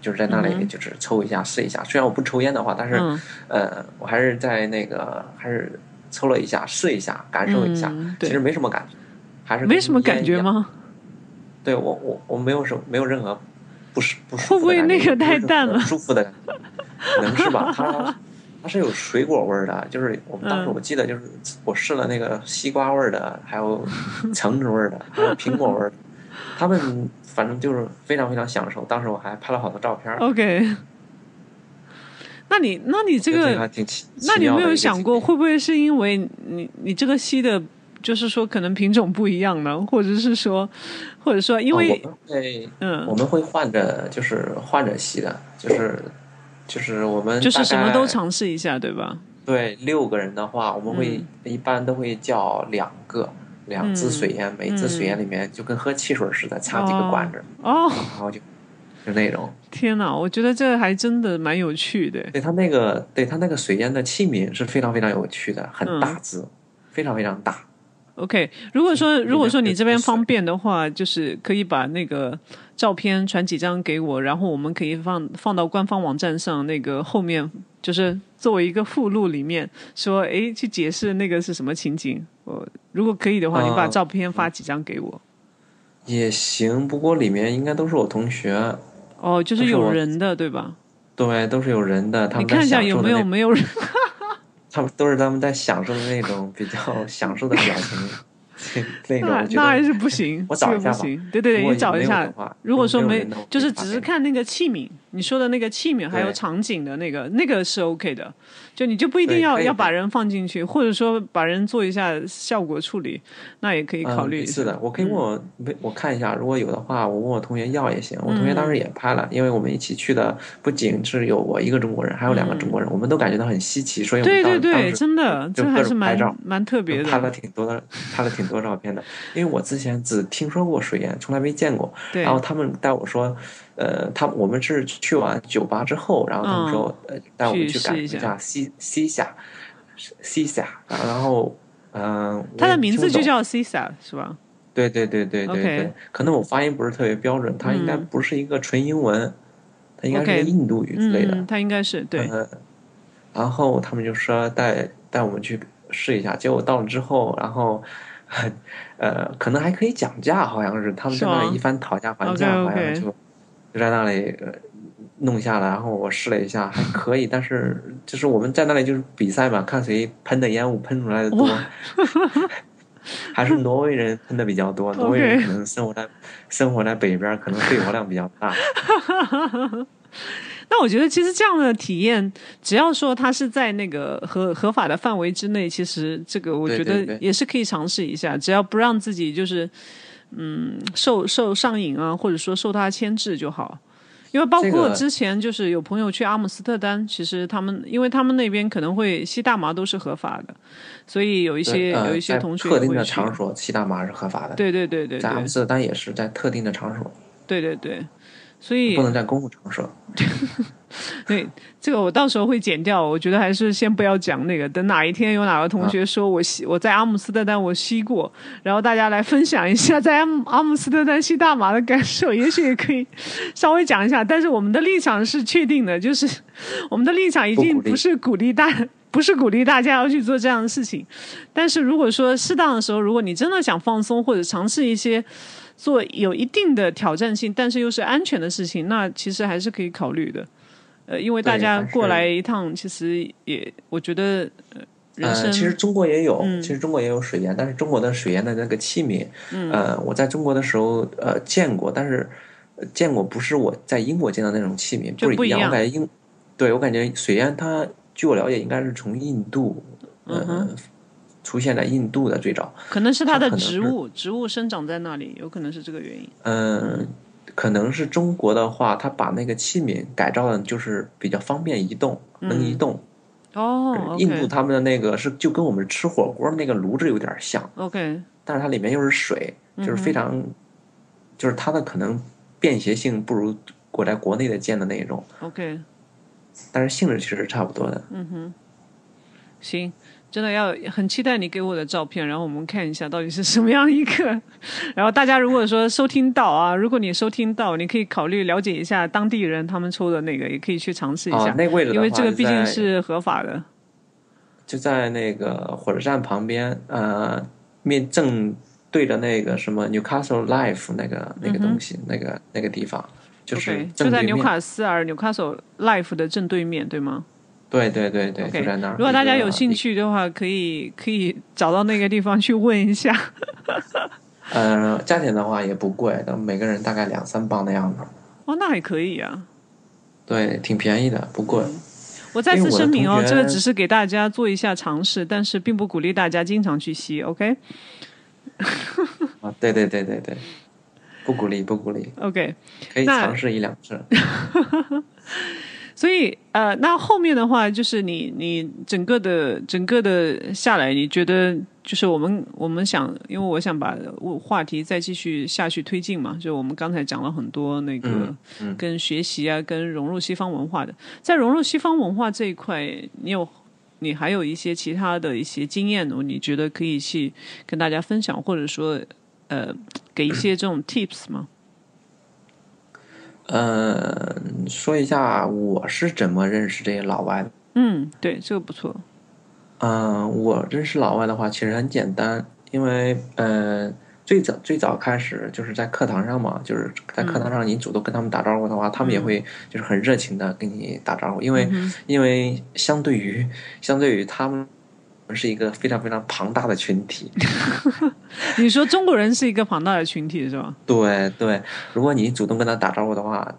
就是在那里就是抽一下、试一下。虽然我不抽烟的话，但是、嗯呃，我还是在那个还是抽了一下、试一下、感受一下。嗯其实没什么感觉，还是没什么感觉？吗？对我我我没有什没有任何不舒不舒服会不会那个太淡了舒服的感觉，可能是吧？它它是有水果味儿的，就是我们当时嗯我记得就是我试了那个西瓜味儿的，还有橙子味儿的，还有苹果味儿的，他们反正就是非常非常享受。当时我还拍了好多照片儿。OK，那你那你这个那你有没有想过，会不会是因为你你这个吸的，就是说可能品种不一样呢，或者是说，或者说因为、哦、我们会嗯我，们会换着就是换着吸的，就是就是我们就是什么都尝试一下，对吧？对，六个人的话，我们会、嗯一般都会叫两个两支水烟，每支水烟里面就跟喝汽水似的，插几个管子，哦，然后就就那种。天哪，我觉得这还真的蛮有趣的。对它那个，对它那个水烟的器皿是非常非常有趣的，很嗯大只，非常非常大。OK，如果说如果说你这边方便的话，就是可以把那个照片传几张给我，然后我们可以放放到官方网站上，那个后面就是作为一个附录里面说，哎，去解释那个是什么情景。我如果可以的话，你把啊照片发几张给我。也行，不过里面应该都是我同学，哦，就是有人的，对吧？对，都是有人的，他你们你看一下有没有没有人？他们都是他们在享受的那种比较享受的表情，那种那还是不行，我找一下吧这个不行。对对对，你找一下。如果说没就是只是看那个器皿，你说的那个器皿还有场景的那个，那个是 OK 的。就你就不一定要要把人放进去，或者说把人做一下效果处理，那也可以考嗯虑。是的，我可以问嗯我，没我看一下，如果有的话，我问我同学要也行。我同学当嗯时也拍了，因为我们一起去的，不仅是有我一个中国人，还有两个中国人，我们都感觉到很稀奇，所以我们嗯对对对，真的，这还是蛮种拍照蛮特别的拍了。挺多的，拍了挺多照片的。因为我之前只听说过水岩，从来没见过。对然后他们带我说，呃，他我们是去完酒吧之后，然后他们说，呃，带我们嗯去去感试一下受一下西西夏，西夏，然后，嗯、它的名字就叫 CISA 是吧？对对对对对对，可能我发音不是特别标准，它应该嗯不是一个纯英文，它应该是印度语之类的。嗯，他应该是对，嗯，然后他们就说带带我们去试一下，结果到了之后，然后。呃，可能还可以讲价，好像是他们在那一番讨价还价好像就就在那里、呃、弄下来，然后我试了一下，还可以，但是就是我们在那里就是比赛嘛，看谁喷的烟雾喷出来的多，还是挪威人喷的比较多，挪威人可能生活在生活在北边，可能肺活量比较大。那我觉得其实这样的体验，只要说它是在那个合合法的范围之内，其实这个我觉得也是可以尝试一下，只要不让自己就是嗯受受上瘾啊，或者说受他牵制就好。因为包括之前就是有朋友去阿姆斯特丹，其实他们因为他们那边可能会吸大麻都是合法的，所以有一些呃有一些同学特定的场所吸大麻是合法的，对对对对对在阿姆斯特丹也是在特定的场所，对对对，所以不能在公共场所。对，这个我到时候会剪掉。我觉得还是先不要讲那个，等哪一天有哪个同学说我吸我在阿姆斯特丹我吸过，然后大家来分享一下 在阿姆阿姆斯特丹吸大麻的感受，也许也可以稍微讲一下。但是我们的立场是确定的，就是我们的立场已经不是鼓励大。不是鼓励大家要去做这样的事情，但是如果说适当的时候，如果你真的想放松或者尝试一些做有一定的挑战性，但是又是安全的事情，那其实还是可以考虑的。呃，因为大家过来一趟，其实也我觉得呃人生、呃，其实中国也有，嗯其实中国也有水烟，但是中国的水烟的那个器皿，呃，我在中国的时候呃见过，但是呃见过不是我在英国见到那种器皿，不一样。我感觉英，对我感觉水烟它，据我了解，应该是从印度，呃，嗯出现在印度的最早，可能是它的植物植物生长在那里，有可能是这个原因。嗯、可能是中国的话，它把那个器皿改造的，就是比较方便移动，能移动。哦印度他们的那个是就跟我们吃火锅那个炉子有点像。OK，但是它里面又是水，就是非常，就是它的可能便携性不如我在国内的建的那种，OK，但是性质其实是差不多的。嗯哼行，真的要很期待你给我的照片，然后我们看一下到底是什么样一个。然后大家如果说收听到啊，如果你收听到，你可以考虑了解一下当地人他们抽的那个，也可以去尝试一下，哦，那位置的因为这个毕竟是合法的。就在那个火车站旁边，呃，面正对着那个什么 Newcastle Life 那个那个东西，那个那个地方，就是。就在纽卡斯尔 Newcastle Life 的正对面，对吗对对对对就在那儿。如果大家有兴，趣的话，可以可以找到那个地方去问一下。呃，价钱的话也不贵，但每个人大概两三磅的样子。哦，那还可以啊。对，挺便宜的，不贵。我再次声明哦，这个只是给大家做一下尝试，但是并不鼓励大家经常去吸。OK 啊，对对对对对，不鼓励不鼓励，OK，可以尝试一两次。所以呃，那后面的话就是你你整个的整个的下来，你觉得就是我们我们想，因为我想把话题再继续下去推进嘛，就我们刚才讲了很多那个跟学习啊，跟融入西方文化的，在融入西方文化这一块，你有你还有一些其他的一些经验，你觉得可以去跟大家分享，或者说呃给一些这种 tips 吗？呃，说一下我是怎么认识这些老外的。嗯，对，这个不错。嗯、我认识老外的话，其实很简单，因为嗯，最早最早开始就是在课堂上嘛，就是在课堂上你主动跟他们打招呼的话，他们也会就是很热情的跟你打招呼，因为、因为相对于相对于他们是一个非常非常庞大的群体，你说中国人是一个庞大的群体是吧？对对，如果你主动跟他打招呼的话，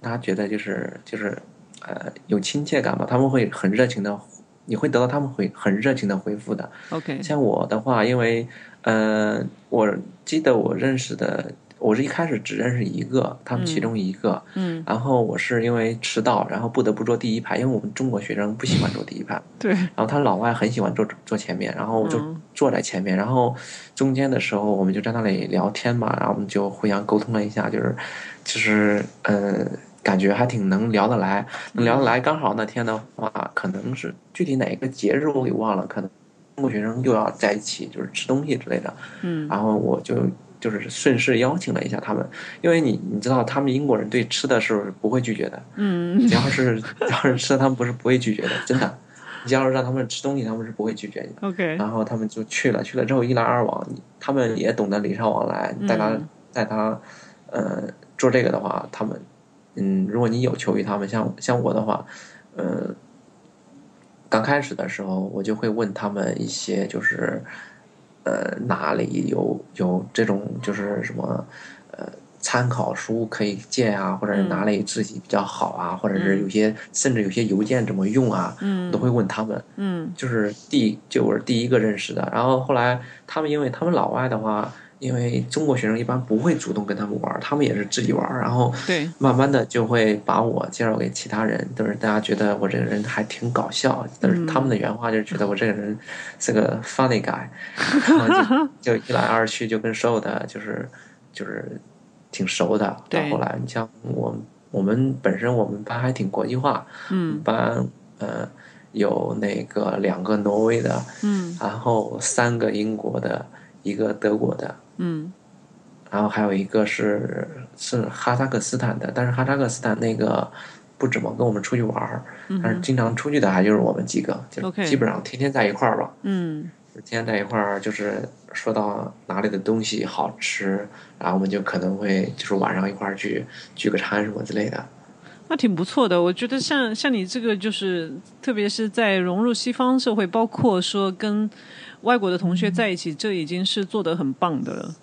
他觉得就是就是呃有亲切感嘛，他们会很热情的，你会得到他们会很热情的回复的。OK，像我的话，因为呃，我记得我认识的，我是一开始只认识一个，他们其中一个，嗯，然后我是因为迟到，然后不得不坐第一排，因为我们中国学生不喜欢坐第一排，对，然后他老外很喜欢坐坐前面，然后我就嗯。坐在前面，然后中间的时候我们就在那里聊天嘛，然后我们就互相沟通了一下，就是就是呃，感觉还挺能聊得来，能聊得来。刚好那天的话，可能是具体哪个节日我给忘了，可能中国学生又要在一起就是吃东西之类的，嗯。然后我就就是顺势邀请了一下他们，因为你你知道他们英国人对吃的是不会拒绝的，嗯。只要是只要是吃的他们不是不会拒绝的，真的，你只要是让他们吃东西，他们是不会拒绝你的。，OK，然后他们就去了，去了之后一来二往，他们也懂得礼尚往来，带他嗯带他，呃，做这个的话，他们，嗯，如果你有求于他们，像像我的话，呃，刚开始的时候，我就会问他们一些，就是，呃，哪里有有这种就是什么，呃。参考书可以借啊，或者是嗯哪里自己比较好啊，或者是嗯有些甚至有些邮件怎么用啊，嗯都会问他们。嗯就是第就我是第一个认识的，然后后来他们因为他们老外的话，因为中国学生一般不会主动跟他们玩儿，他们也是自己玩儿，然后对，慢慢的就会把我介绍给其他人，就是大家觉得我这个人还挺搞笑，但是他们的原话就是觉得我这个人是个 funny guy，然后就 就一来二去就跟所有的就是就是挺熟的，到对后来你像我我们本身我们班还挺国际化，嗯班呃有那个两个挪威的，嗯然后三个英国的，一个德国的，嗯然后还有一个是是哈萨克斯坦的，但是哈萨克斯坦那个不怎么跟我们出去玩儿，但是经常出去的还就是我们几个，就基本上天天在一块儿吧，嗯天天在一块儿，就是说到哪里的东西好吃，然后我们就可能会就是晚上一块儿去聚个餐什么之类的。那挺不错的。我觉得像像你这个，就是特别是在融入西方社会，包括说跟外国的同学在一起，这已经是做得很棒的了。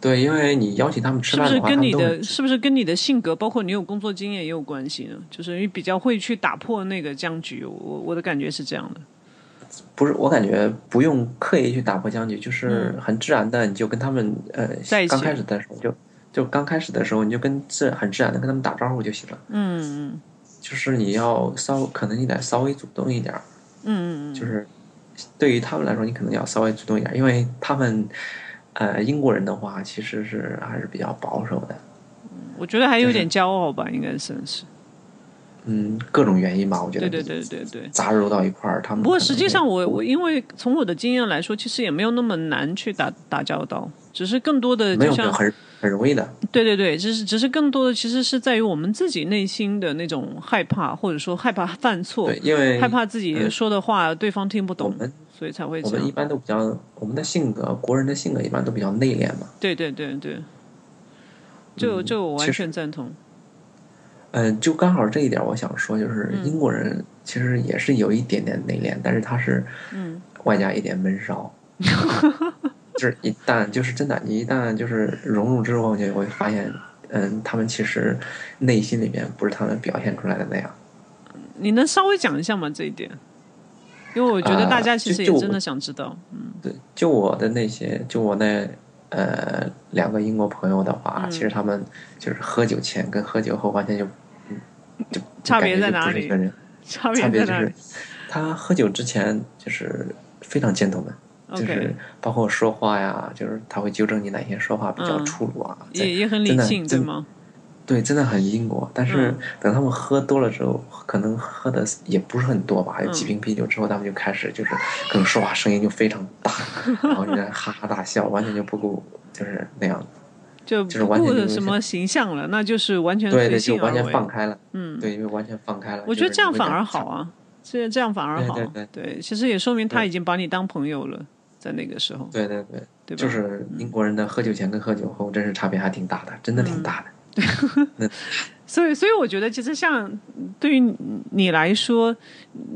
对，因为你邀请他们吃是不饭的话，是跟你的是不是跟你的性格，包括你有工作经验也有关系呢？就是你比较会去打破那个僵局。我我的感觉是这样的。不是，我感觉不用刻意去打破僵局，就是很自然的，你就跟他们呃嗯在一起刚开始的时候就就刚开始的时候你就跟自很自然的跟他们打招呼就行了。嗯嗯就是你要稍可能你得稍微主动一点儿，嗯嗯嗯，就是对于他们来说，你可能要稍微主动一点，因为他们呃英国人的话其实是还是比较保守的，我觉得还有点骄傲吧，应该算是。嗯，各种原因吧，我觉得对对对对对。杂糅到一块儿，他们不过实际上我，我因为从我的经验来说，其实也没有那么难去打打交道，只是更多的就像很很容易的，对对对，只是只是更多的其实是在于我们自己内心的那种害怕，或者说害怕犯错对，，因为害怕自己嗯说的话对方听不懂，我们所以才会。我们一般都比较我们的性格，国人的性格一般都比较内敛嘛。对对对对，这个嗯这个我完全赞同。嗯，就刚好这一点，我想说，就是嗯英国人其实也是有一点点内敛，但是他是嗯外加一点闷骚。就是一旦就是真的，你一旦就是融入之后，你就会发现，嗯，他们其实内心里面不是他们表现出来的那样。你能稍微讲一下吗？这一点？因为我觉得啊大家其实也真的想知道。嗯对，就我的那些，就我那呃两个英国朋友的话，嗯其实他们就是喝酒前跟喝酒后完全就，嗯，就差别在感觉 就哪里差差别就是别在哪里？他喝酒之前就是非常 gentleman，就是包括说话呀，就是他会纠正你哪些说话比较嗯粗鲁啊，在也也很理真的性，对真吗？对，真的很英国。但是嗯等他们喝多了之后，可能喝的也不是很多吧，有几嗯瓶啤酒之后，他们就开始就是可能说话声音就非常大，然后就在哈哈大笑，完全就不顾就是那样。就就是不完全就是顾什么形象了，那就是完全对对，就完全。放开了。嗯，对，因为完全放开了。我觉得这样反而好啊，这这样反而好。对对其实也说明他已经把你当朋友了，在那个时候，对对对，对吧？就是英国人的喝酒前跟喝酒后真是差别还挺大的，真的挺大的。所以，所以我觉得，其实像对于你来说，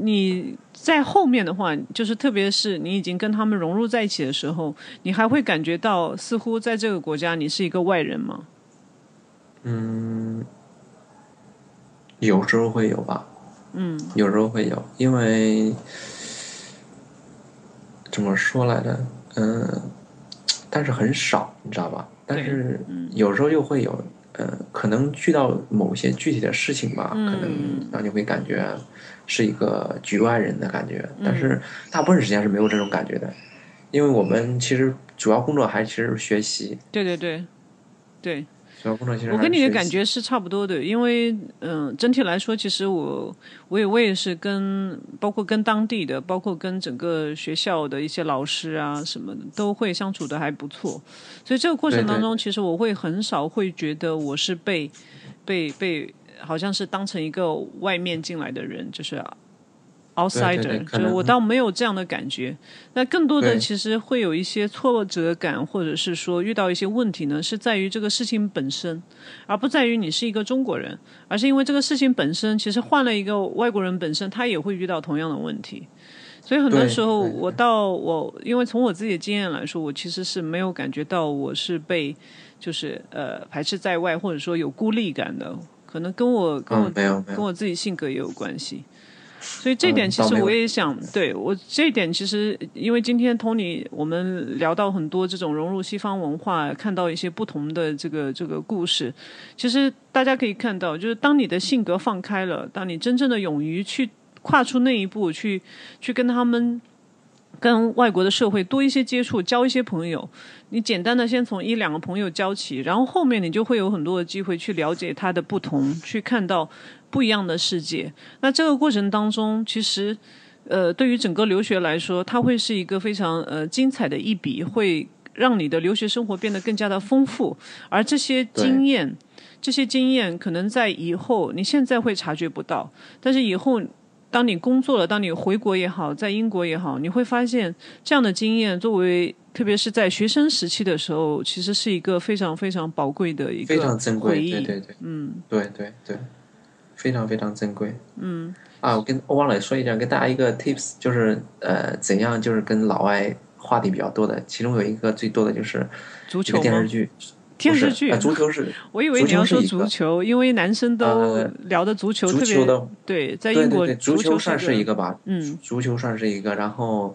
你在后面的话，就是特别是你已经跟他们融入在一起的时候，你还会感觉到，似乎在这个国家你是一个外人吗？嗯，有时候会有吧，嗯有时候会有，因为怎么说来着？嗯、但是很少，你知道吧？但是嗯有时候又会有，呃，可能遇到某些具体的事情吧，嗯。可能让你会感觉是一个局外人的感觉。嗯。但是大部分时间是没有这种感觉的，因为我们其实主要工作还其实是学习，对对对，对，主要工作其实我跟你的感觉是差不多的，因为嗯、整体来说，其实我我也我也是跟包括跟当地的，包括跟整个学校的一些老师啊什么的，都会相处的还不错。所以这个过程对对当中，其实我会很少会觉得我是被被被好像是当成一个外面进来的人，就是 outsider，就是我倒没有这样的感觉。那更多的其实会有一些挫折感，或者是说遇到一些问题呢，是在于这个事情本身，而不在于你是一个中国人，而是因为这个事情本身，其实换了一个外国人本身，他也会遇到同样的问题。所以很多时候，我到我，因为从我自己的经验来说，我其实是没有感觉到我是被就是呃排斥在外，或者说有孤立感的。可能跟我跟我、跟我自己性格也有关系。所以这点嗯其实我也想，对我这一点其实，因为今天 Tony 我们聊到很多这种融入西方文化，看到一些不同的这个这个故事，其实大家可以看到，就是当你的性格放开了，当你真正的勇于去跨出那一步，去去跟他们。跟外国的社会多一些接触，交一些朋友。你简单的先从一两个朋友交起，然后后面你就会有很多的机会去了解他的不同，去看到不一样的世界。那这个过程当中，其实呃，对于整个留学来说，它会是一个非常呃精彩的一笔，会让你的留学生活变得更加的丰富。而这些经验，这些经验可能在以后你现在会察觉不到，但是以后。当你工作了，当你回国也好，在英国也好，你会发现这样的经验，作为特别是在学生时期的时候，其实是一个非常非常宝贵的一个非常珍贵。对对对，嗯，对对对，非常非常珍贵，嗯。啊，我跟我忘了说一下，跟大家一个 tips，就是呃，怎样就是跟老外话题比较多的，其中有一个最多的就是足球电视？剧，电视剧不是呃，足球是 我以为你要说足球因为男生都呃聊的足球特别足球的对，在对英国足球球算是一个个吧，嗯，足球算是一个，然后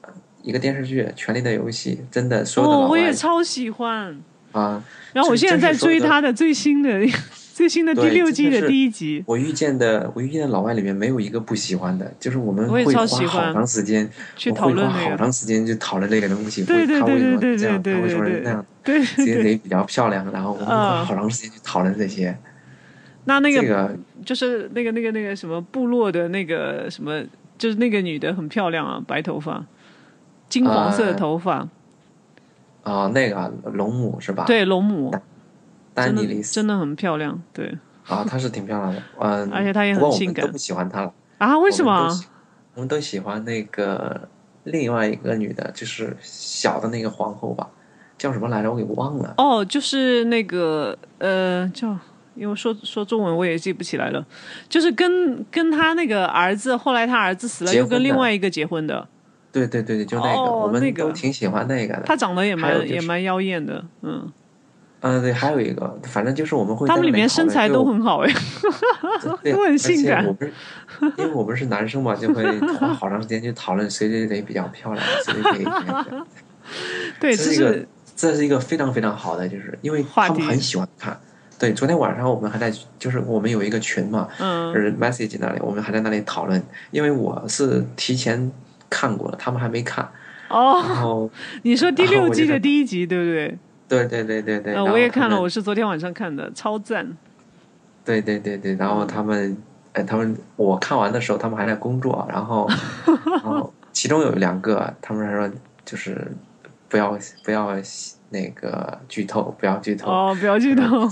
呃一个电视剧《权力的游戏》，真的所有的哦，老外我也超喜欢。啊，然后我现在在追他的最新的 最新的第六季的第一集。我遇见的我遇见的老外里面没有一个不喜欢的，就是我们会花好长时间去我会花好讨论那个。长时间去讨论这个东西，对对会他为什么对对这样，对他为什么对对。那样，对这些对，贼比较漂亮，然后我们花好长时间去讨论这些。那那个这个就是那个那个那个什么部落的那个什么，就是那个女的很漂亮啊，白头发，金黄色的呃。头发，啊，那个啊龙母是吧？，对，龙母，丹尼利斯真的很漂亮，对啊，她是挺漂亮的，嗯，而且她也很性感我们都不喜欢她了。啊，为什么我们都？喜欢那个另外一个女的，就是小的那个皇后吧，叫什么来着？我给忘了。哦，就是那个呃，叫，因为说说中文我也记不起来了，就是跟跟他那个儿子，后来他儿子死了，又跟另外一个结婚的，对对对对，就那个，哦我们那个都挺喜欢那个的。他长得也蛮、就是也蛮妖艳的，嗯，嗯，对，还有一个，反正就是我们会他们里面身材都很好哎，对都很性感因为我们是男生嘛，就会花好长时间去讨论谁谁谁比较漂亮，谁谁谁。对，这这是一个这是一个非常非常好的，就是因为他们很喜欢看。对，昨天晚上我们还在，就是我们有一个群嘛，嗯就是 message 那里，我们还在那里讨论。因为我是提前看过了，他们还没看。哦，你说第六季的第一集对不对？对对对对对，呃，我也看了，我是昨天晚上看的，超赞。对对对对，然后他们，呃，他们我看完的时候，他们还在工作，然后，然后其中有两个，他们还说就是不要不要那个剧透，不要剧透。哦，不要剧透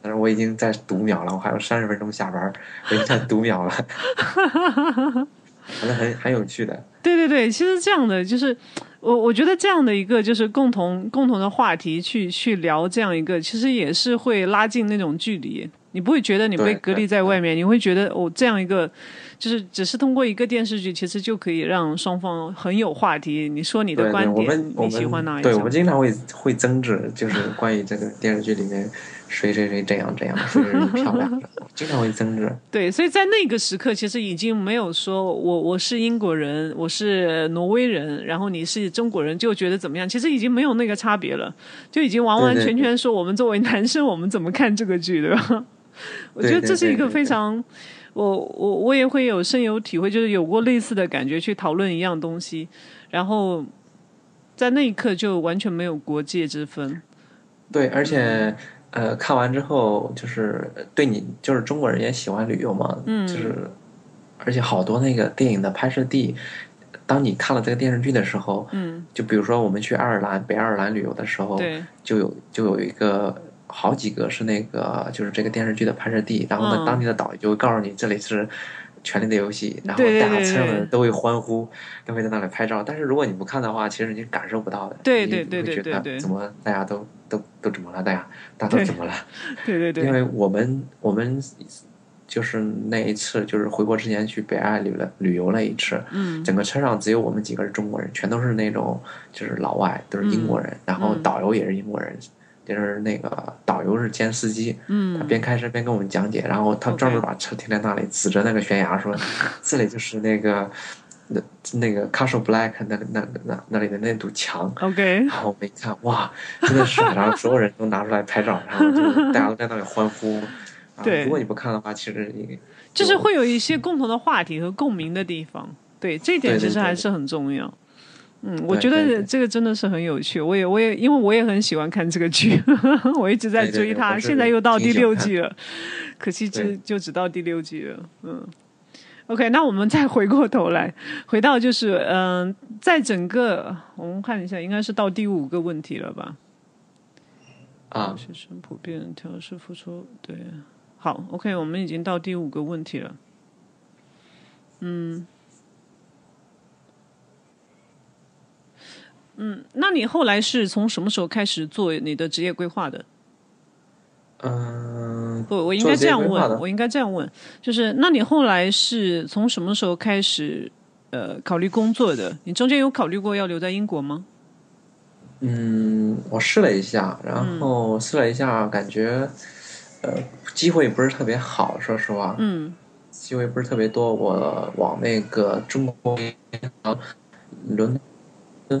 但是我已经在读秒了，我还有三十分钟下班，我已经在读秒了，反正很很有趣的。对对对，其实这样的就是我我觉得这样的一个就是共同共同的话题去去聊这样一个，其实也是会拉近那种距离。你不会觉得你被隔离在外面，你会觉得哦，这样一个就是只是通过一个电视剧，其实就可以让双方很有话题。你说你的对对，我观点，你们我们喜欢哪一对，我们？经常会会争执，就是关于这个电视剧里面谁谁谁这样这样，谁谁谁漂亮，经常会争执。对，所以在那个时刻，其实已经没有说我我是英国人，我是挪威人，然后你是中国人，就觉得怎么样？其实已经没有那个差别了，就已经完完全全说我们作为男生，我们怎么看这个剧，对吧？我觉得这是一个非常，我我我也会有深有体会，就是有过类似的感觉去讨论一样东西，然后在那一刻就完全没有国界之分。对，而且呃，看完之后就是对你，就是中国人也喜欢旅游嘛，嗯就是而且好多那个电影的拍摄地，当你看了这个电视剧的时候，嗯，就比如说我们去爱尔兰、北爱尔兰旅游的时候，对，就有就有一个好几个是那个就是这个电视剧的拍摄地，然后呢，嗯当地的导游就会告诉你这里是。权力的游戏，然后大家车人都会欢呼，都会在那里拍照。但是如果你不看的话，其实你感受不到的。你对对对你会觉对对怎么大家都都都怎么了？大家大家都怎么了？对对对，因为我们我们就是那一次就是回国之前去北爱旅了旅游了一次，嗯。整个车上只有我们几个是中国人，全都是那种就是老外，都是英国人，然后嗯。导游也是英国人，就是那个导游是兼司机，他嗯边开车边跟我们讲解，然后他专门把车停在那里，指着那个悬崖说：“ 这里就是那个那那个 Castle Black 那个那那那里的那堵墙。”，OK，然后我们一看，哇，真的是，然后所有人都拿出来拍照，然后就 大家都在那里欢呼。啊对如果你不看的话，其实也就是会有一些共同的话题和共鸣的地方。对，这一点其实还是很重要。嗯，我觉得这个真的是很有趣。我也，我也，因为我也很喜欢看这个剧，我一直在追它。现在又到第六季了，可惜就就只到第六季了。嗯，OK，那我们再回过头来，回到就是，嗯、在整个我们看一下，应该是到第五个问题了吧？啊，学生普遍调试付出，对，好，OK，我们已经到第五个问题了。嗯，嗯，那你后来是从什么时候开始做你的职业规划的？嗯，不，我应该这样问，我应该这样问，就是那你后来是从什么时候开始呃考虑工作的？你中间有考虑过要留在英国吗？嗯，我试了一下，然后试了一下，感觉呃机会不是特别好，说实话，嗯机会不是特别多。我往那个中国银行伦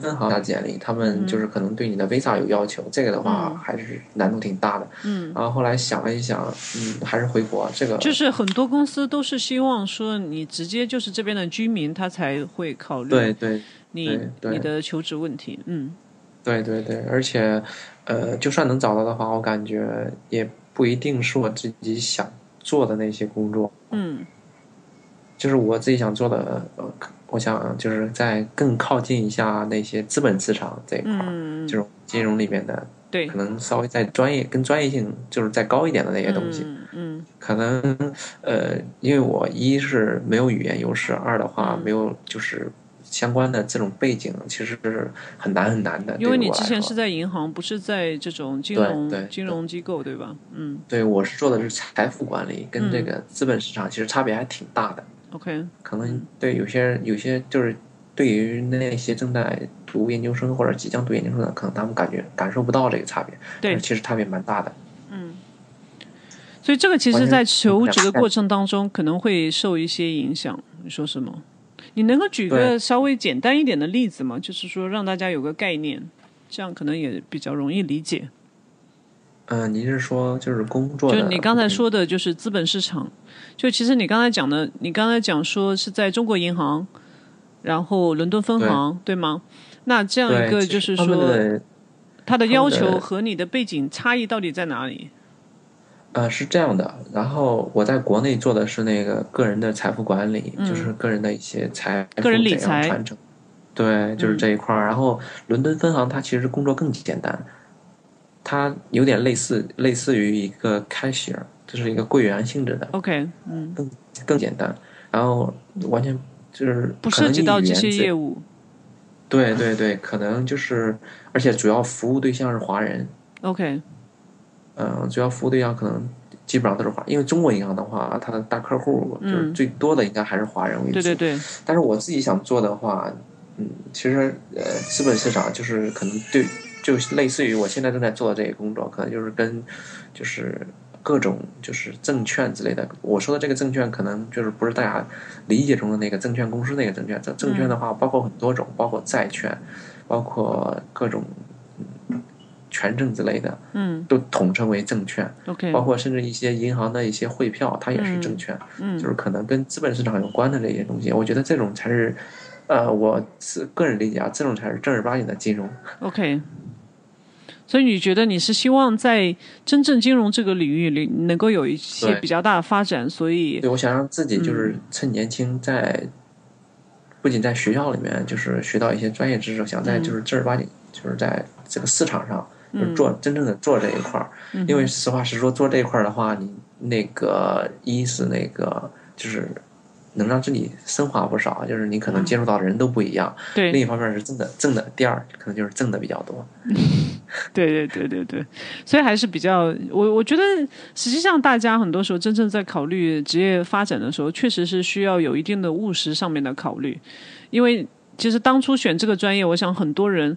敦分行发简历，他们就是可能对你的 visa 有要求，这个的话嗯还是难度挺大的。嗯，然后后来想了一想，嗯，还是回国这个就是很多公司都是希望说你直接就是这边的居民，他才会考虑对对你你的求职问题。嗯对对对，而且呃，就算能找到的话，我感觉也不一定是我自己想做的那些工作。嗯就是我自己想做的，呃，我想就是在更靠近一下那些资本市场这一块儿，嗯，这种金融里面的，对可能稍微再专业、跟专业性就是再高一点的那些东西。嗯嗯可能呃，因为我一是没有语言优势，二的话嗯没有就是相关的这种背景，其实是很难很难的。因为你之前是在银行，不是在这种金融对金融机构，对吧？嗯对我是做的是财富管理，跟这嗯个资本市场其实差别还挺大的。，OK，可能对有些有些就是对于那些正在读研究生或者即将读研究生的，可能他们感觉感受不到这个差别，对其实差别蛮大的。嗯所以这个其实，在求职的过程当中，可能会受一些影响。你说什么？你能够举个稍微简单一点的例子吗？就是说，让大家有个概念，这样可能也比较容易理解。嗯、您是说就是工作就是你刚才说的，就是资本市场。就其实你刚才讲的，你刚才讲说是在中国银行，然后伦敦分行，对吗？那这样，一个就是说，的它的要求和你的背景差异到底在哪里？呃是这样的。然后我在国内做的是那个个人的财富管理，嗯就是个人的一些财个人理财传承。对，就是这一块儿。然后伦敦分行它其实工作更简单，它有点类似类似于一个 cashier，就是一个柜员性质的。OK，嗯，更更简单，然后完全就是不涉及到这些业务。对对对，可能就是，而且主要服务对象是华人，OK，嗯、主要服务对象可能基本上都是华，因为中国银行的话，它的大客户就是嗯最多的应该还是华人为主。对对对，但是我自己想做的话，嗯，其实呃，资本市场就是可能对，就类似于我现在正在做的这个工作，可能就是跟就是各种就是证券之类的。我说的这个证券，可能就是不是大家理解中的那个证券公司那个证券。证证券的话，包括很多种，包括债券，包括各种嗯权证之类的，嗯都统称为证券。，OK，包括甚至一些银行的一些汇票，它也是证券。嗯就是可能跟资本市场有关的这些东西，我觉得这种才是，呃，我是个人理解啊，这种才是正儿八经的金融。OK，所以你觉得你是希望在真正金融这个领域里能够有一些比较大的发展，所以对，我想让自己嗯就是趁年轻在，不仅在学校里面就是学到一些专业知识，想在嗯就是正儿八经就是在这个市场上就是做真正的做这一块儿。嗯。因为实话实说，做这一块儿的话，你那个一是那个就是能让自己升华不少，就是你可能接触到的人都不一样。对一方面是挣的挣的，第二可能就是挣的比较多。对对对对对，所以还是比较我我觉得，实际上大家很多时候真正在考虑职业发展的时候，确实是需要有一定的务实上面的考虑，因为其实当初选这个专业，我想很多人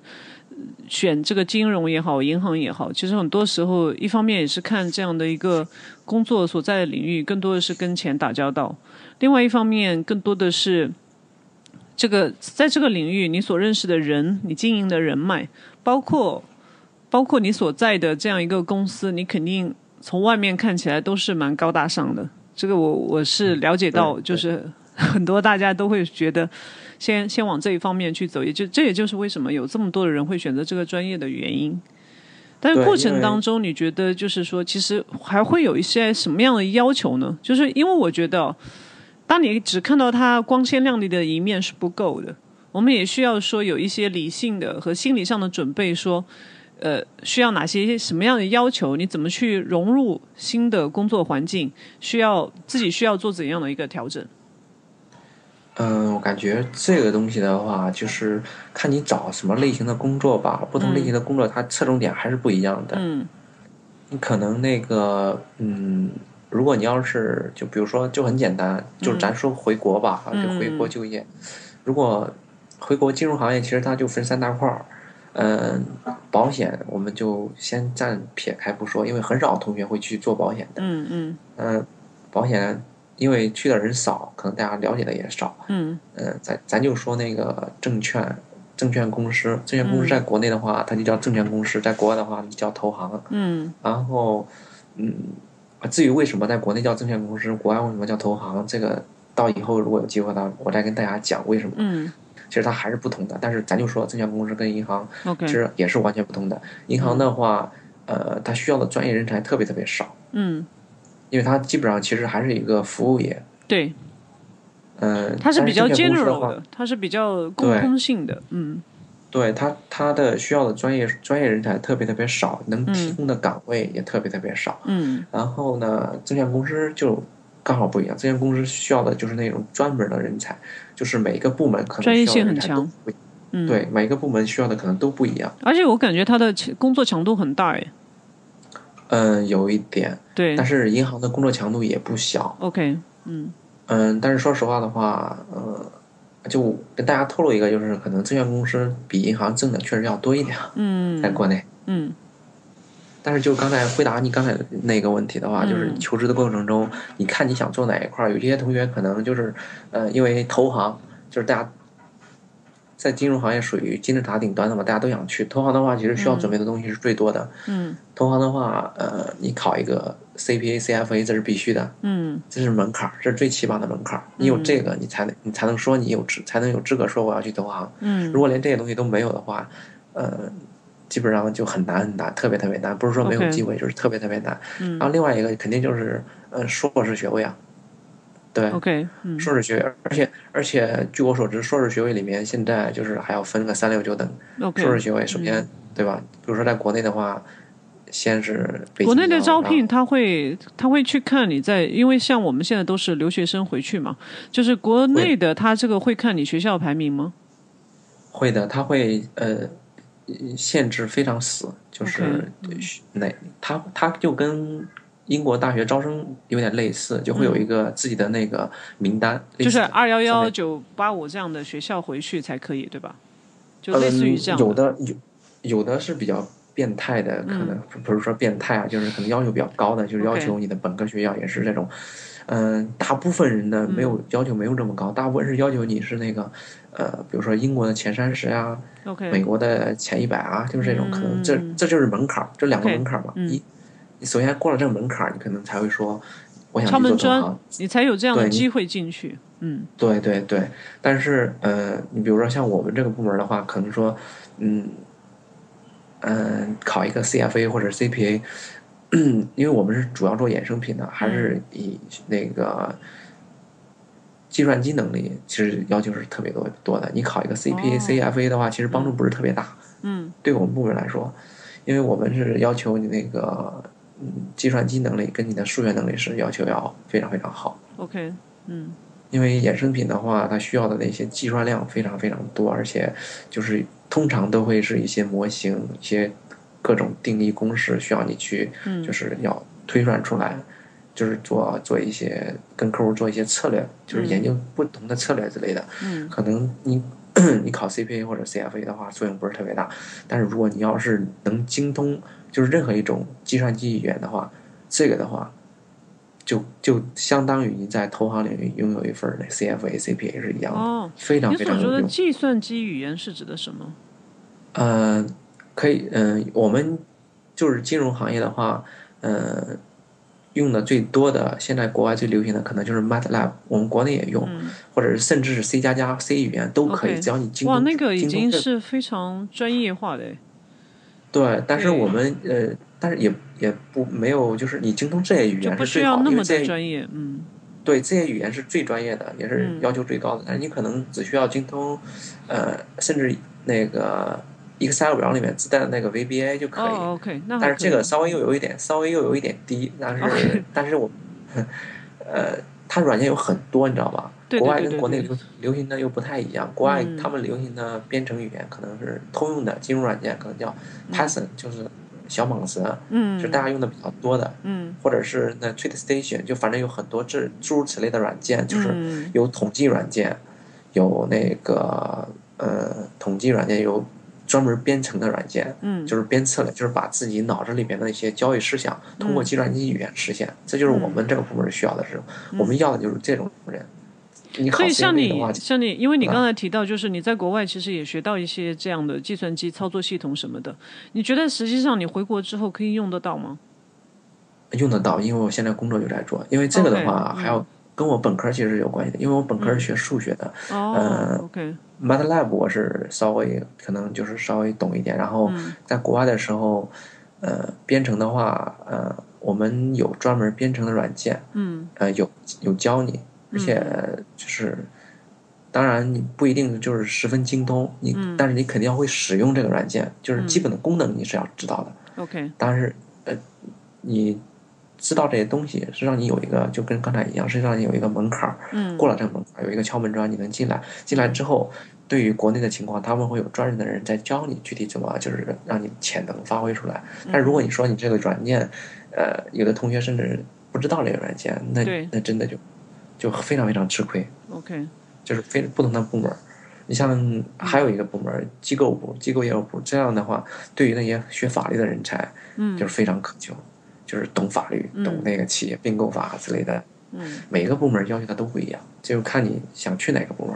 呃选这个金融也好，银行也好，其实很多时候一方面也是看这样的一个工作所在的领域，更多的是跟钱打交道；另外一方面，更多的是这个在这个领域你所认识的人，你经营的人脉，包括包括你所在的这样一个公司，你肯定从外面看起来都是蛮高大上的。这个我我是了解到，就是很多大家都会觉得先先往这一方面去走，也就这也就是为什么有这么多的人会选择这个专业的原因。但是过程当中，你觉得就是说，其实还会有一些什么样的要求呢？就是因为我觉得，当你只看到它光鲜亮丽的一面是不够的，我们也需要说有一些理性的和心理上的准备，说，呃，需要哪些什么样的要求？你怎么去融入新的工作环境？需要自己需要做怎样的一个调整？嗯，我感觉这个东西的话，就是看你找什么类型的工作吧。不同类型的工作，它侧重点还是不一样的。嗯你可能那个，嗯，如果你要是就比如说，就很简单，就是咱说回国吧，嗯就回国就业。如果回国金融行业，其实它就分三大块儿。嗯，保险我们就先暂撇开不说，因为很少同学会去做保险的。嗯嗯嗯，保险因为去的人少，可能大家了解的也少。嗯嗯，咱咱就说那个证券，证券公司，证券公司嗯在国内的话，它就叫证券公司；在国外的话，就叫投行。嗯然后，嗯，至于为什么在国内叫证券公司，国外为什么叫投行，这个到以后如果有机会的话，我再跟大家讲为什么。嗯其实它还是不同的，但是咱就说证券公司跟银行其实也是完全不同的。银行的话，呃，它需要的专业人才特别特别少，嗯，因为它基本上其实还是一个服务业。对，嗯、它是比较 general 话的，它是比较共通性的，嗯对他，他的需要的专业专业人才特别特别少，能提供的岗位也特别特别少。嗯然后呢，证券公司就刚好不一样，证券公司需要的就是那种专门的人才，就是每一个部门可能专业性很强对，每个部门需要的可能都不一样。而且我感觉他的工作强度很大，哎，嗯，有一点，对但是银行的工作强度也不小。，OK，嗯嗯，但是说实话的话，呃，就跟大家透露一个，就是可能证券公司比银行挣的确实要多一点，嗯在国内。嗯但是就刚才回答你刚才那个问题的话，嗯就是求职的过程中，你看你想做哪一块儿？有些同学可能就是，呃，因为投行就是大家在金融行业属于金字塔顶端的嘛，大家都想去。投行的话，其实需要准备的东西是最多的。嗯投行的话，呃，你考一个 CPA、CFA 这是必须的，嗯这是门槛，这是最起码的门槛。你有这个，你才能你才能说你有资，才能有资格说我要去投行。嗯如果连这些东西都没有的话，呃，基本上就很难很难，特别特别难。不是说没有机会，就是特别特别难。嗯然后另外一个肯定就是，呃，硕士学位啊，对，，OK，嗯硕士学位，而且而且据我所知，硕士学位里面现在就是还要分个三六九等。，OK，硕士学位首先、对吧？比如说在国内的话，先是北国内的招聘，他会他会去看你在，因为像我们现在都是留学生回去嘛，就是国内的他这个会看你学校排名吗？会的，他会呃限制非常死，就是哪他他就跟英国大学招生有点类似，就会有一个自己的那个名单，类就是二幺幺九八五这样的学校回去才可以，对吧？就类似于这样嗯、有的有有的是比较变态的，可能、不是说变态啊，就是可能要求比较高的，就是要求你的本科学校也是这种。嗯，大部分人的没有要求没有这么高，大部分是要求你是那个，呃，比如说英国的前三十啊，OK，美国的前一百啊，就是这种可能，这嗯。这就是门槛儿，这两个门槛儿嘛。嗯。一，你首先过了这个门槛，你可能才会说，我想敲门去做投砖。，你才有这样的机会进去。嗯对对对，但是呃，你比如说像我们这个部门的话，可能说，嗯，嗯，考一个 CFA 或者 CPA，因为我们是主要做衍生品的，还是以那个计算机能力，其实要求是特别多多的。你考一个 CPA、CFA 的话，其实帮助不是特别大。嗯对我们部门来说，因为我们是要求你那个嗯计算机能力跟你的数学能力是要求要非常非常好。，OK，嗯因为衍生品的话，它需要的那些计算量非常非常多，而且就是通常都会是一些模型、一些各种定义公式需要你去，嗯就是要推算出来，就是做做一些跟客户做一些策略，就是研究不同的策略之类的。嗯可能你 你考 CPA 或者 CFA 的话，作用不是特别大，但是如果你要是能精通就是任何一种计算机语言的话，这个的话。就就相当于你在投行领域拥有一份那 CFA、CPA 是一样的，哦，非常你所说的非常有用。计算机语言是指的什么？呃，可以，嗯、我们就是金融行业的话，呃，用的最多的，现在国外最流行的可能就是 MATLAB，我们国内也用，嗯或者是甚至是 C 加加、C 语言都可以只要你精通。哇，那个已经是非常专业化的诶。对，但是我们呃，但是也也不没有，就是你精通这些语言是最好的，因为这些专业，嗯对这些语言是最专业的，也是嗯要求最高的。但是你可能只需要精通，呃，甚至那个 Excel 表里面自带的那个 VBA 就可以。哦，OK，那还但是这个稍微又有一点，稍微又有一点低，但是但是我，呃，它软件有很多，你知道吧？对对国外跟国内流流行的又不太一样，国外嗯。他们流行的编程语言可能是通用的金融软件，可能叫 Python，、就是小蟒蛇，嗯。是大家用的比较多的。嗯。或者是那 TradeStation，就反正有很多这诸如此类的软件，就是。嗯有统计软件，有那个呃统计软件，有专门编程的软件，嗯，就是编策的，就是把自己脑子里面的一些交易思想通过计算机语言实现，这就是我们这个部门需要的是，我们要的就是这种人。你考所以像你，像你，因为你啊刚才提到，就是你在国外其实也学到一些这样的计算机操作系统什么的，你觉得实际上你回国之后可以用得到吗？用得到，因为我现在工作就在做，因为这个的话 OK，嗯还要跟我本科其实是有关系的，因为我本科是学数学的，哦呃，OK，MATLAB 我是稍微可能就是稍微懂一点，然后嗯。在国外的时候，呃，编程的话，呃，我们有专门编程的软件，嗯。呃，有有教你，而且就是，当然你不一定就是十分精通，你、嗯。但是你肯定要会使用这个软件，就是基本的功能你是要知道的，，OK，但是呃，你知道这些东西是让你有一个就跟刚才一样，是让你有一个门槛儿，嗯，过了这个门槛儿，有一个敲门砖，你能进来。进来之后，对于国内的情况，他们会有专人的人在教你具体怎么，就是让你潜能发挥出来。嗯。但是如果你说你这个软件，呃，有的同学甚至不知道这个软件，那那真的就就非常非常吃亏。OK，就是非不同的部门，你像还有一个部门机构部、机构业务部，这样的话，对于那些学法律的人才，嗯就是非常渴求，就是懂法律、嗯懂那个企业并购法之类的。嗯，每个部门要求它都不一样，就看你想去哪个部门。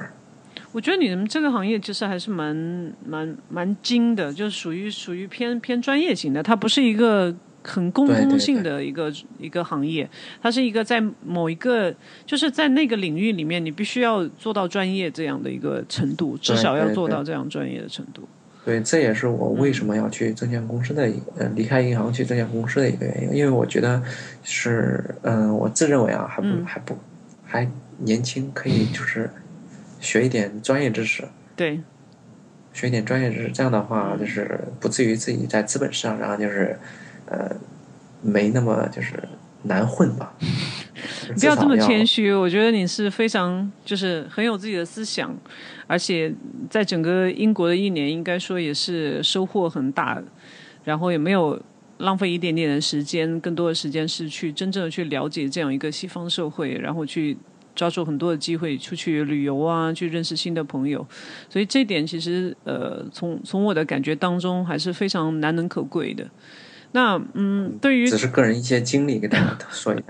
我觉得你们这个行业其实还是蛮蛮蛮精的，就是属于属于偏偏专业型的，它不是一个很共性的一个一个行业，它是一个在某一个就是在那个领域里面，你必须要做到专业这样的一个程度，至少要做到这样专业的程度。对，这也是我为什么要去证券公司的一个，呃，离开银行去证券公司的一个原因，因为我觉得是，嗯、我自认为啊，还不、嗯还不还年轻，可以就是学一点专业知识。对，学一点专业知识，这样的话就是不至于自己在资本市场上就是，呃，没那么就是难混吧。不要这么谦虚。我觉得你是非常就是很有自己的思想，而且在整个英国的一年，应该说也是收获很大，然后也没有浪费一点点的时间，更多的时间是去真正的去了解这样一个西方社会，然后去抓住很多的机会出去旅游啊，去认识新的朋友，所以这点其实呃，从从我的感觉当中还是非常难能可贵的。那嗯，对于只是个人一些经历给大家 说一下。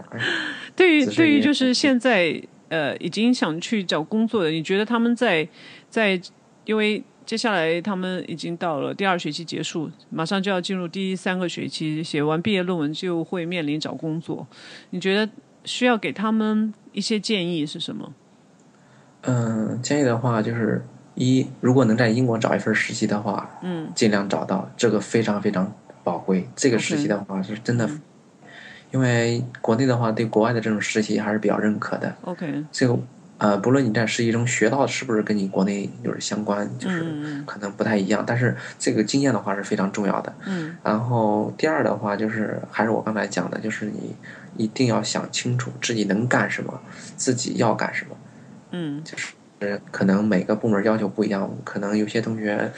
对于对于就是现在呃已经想去找工作的，你觉得他们在在因为接下来他们已经到了第二学期结束，马上就要进入第三个学期，写完毕业论文就会面临找工作。你觉得需要给他们一些建议是什么？嗯，建议的话就是，一如果能在英国找一份实习的话，嗯尽量找到，这个非常非常宝贵。这个实习的话是真的，因为国内的话对国外的这种实习还是比较认可的。，OK，这个呃，不论你在实习中学到的是不是跟你国内就是相关，就是嗯可能不太一样，但是这个经验的话是非常重要的。嗯然后第二的话就是还是我刚才讲的，就是你一定要想清楚自己能干什么，自己要干什么。嗯就是可能每个部门要求不一样，可能有些同学，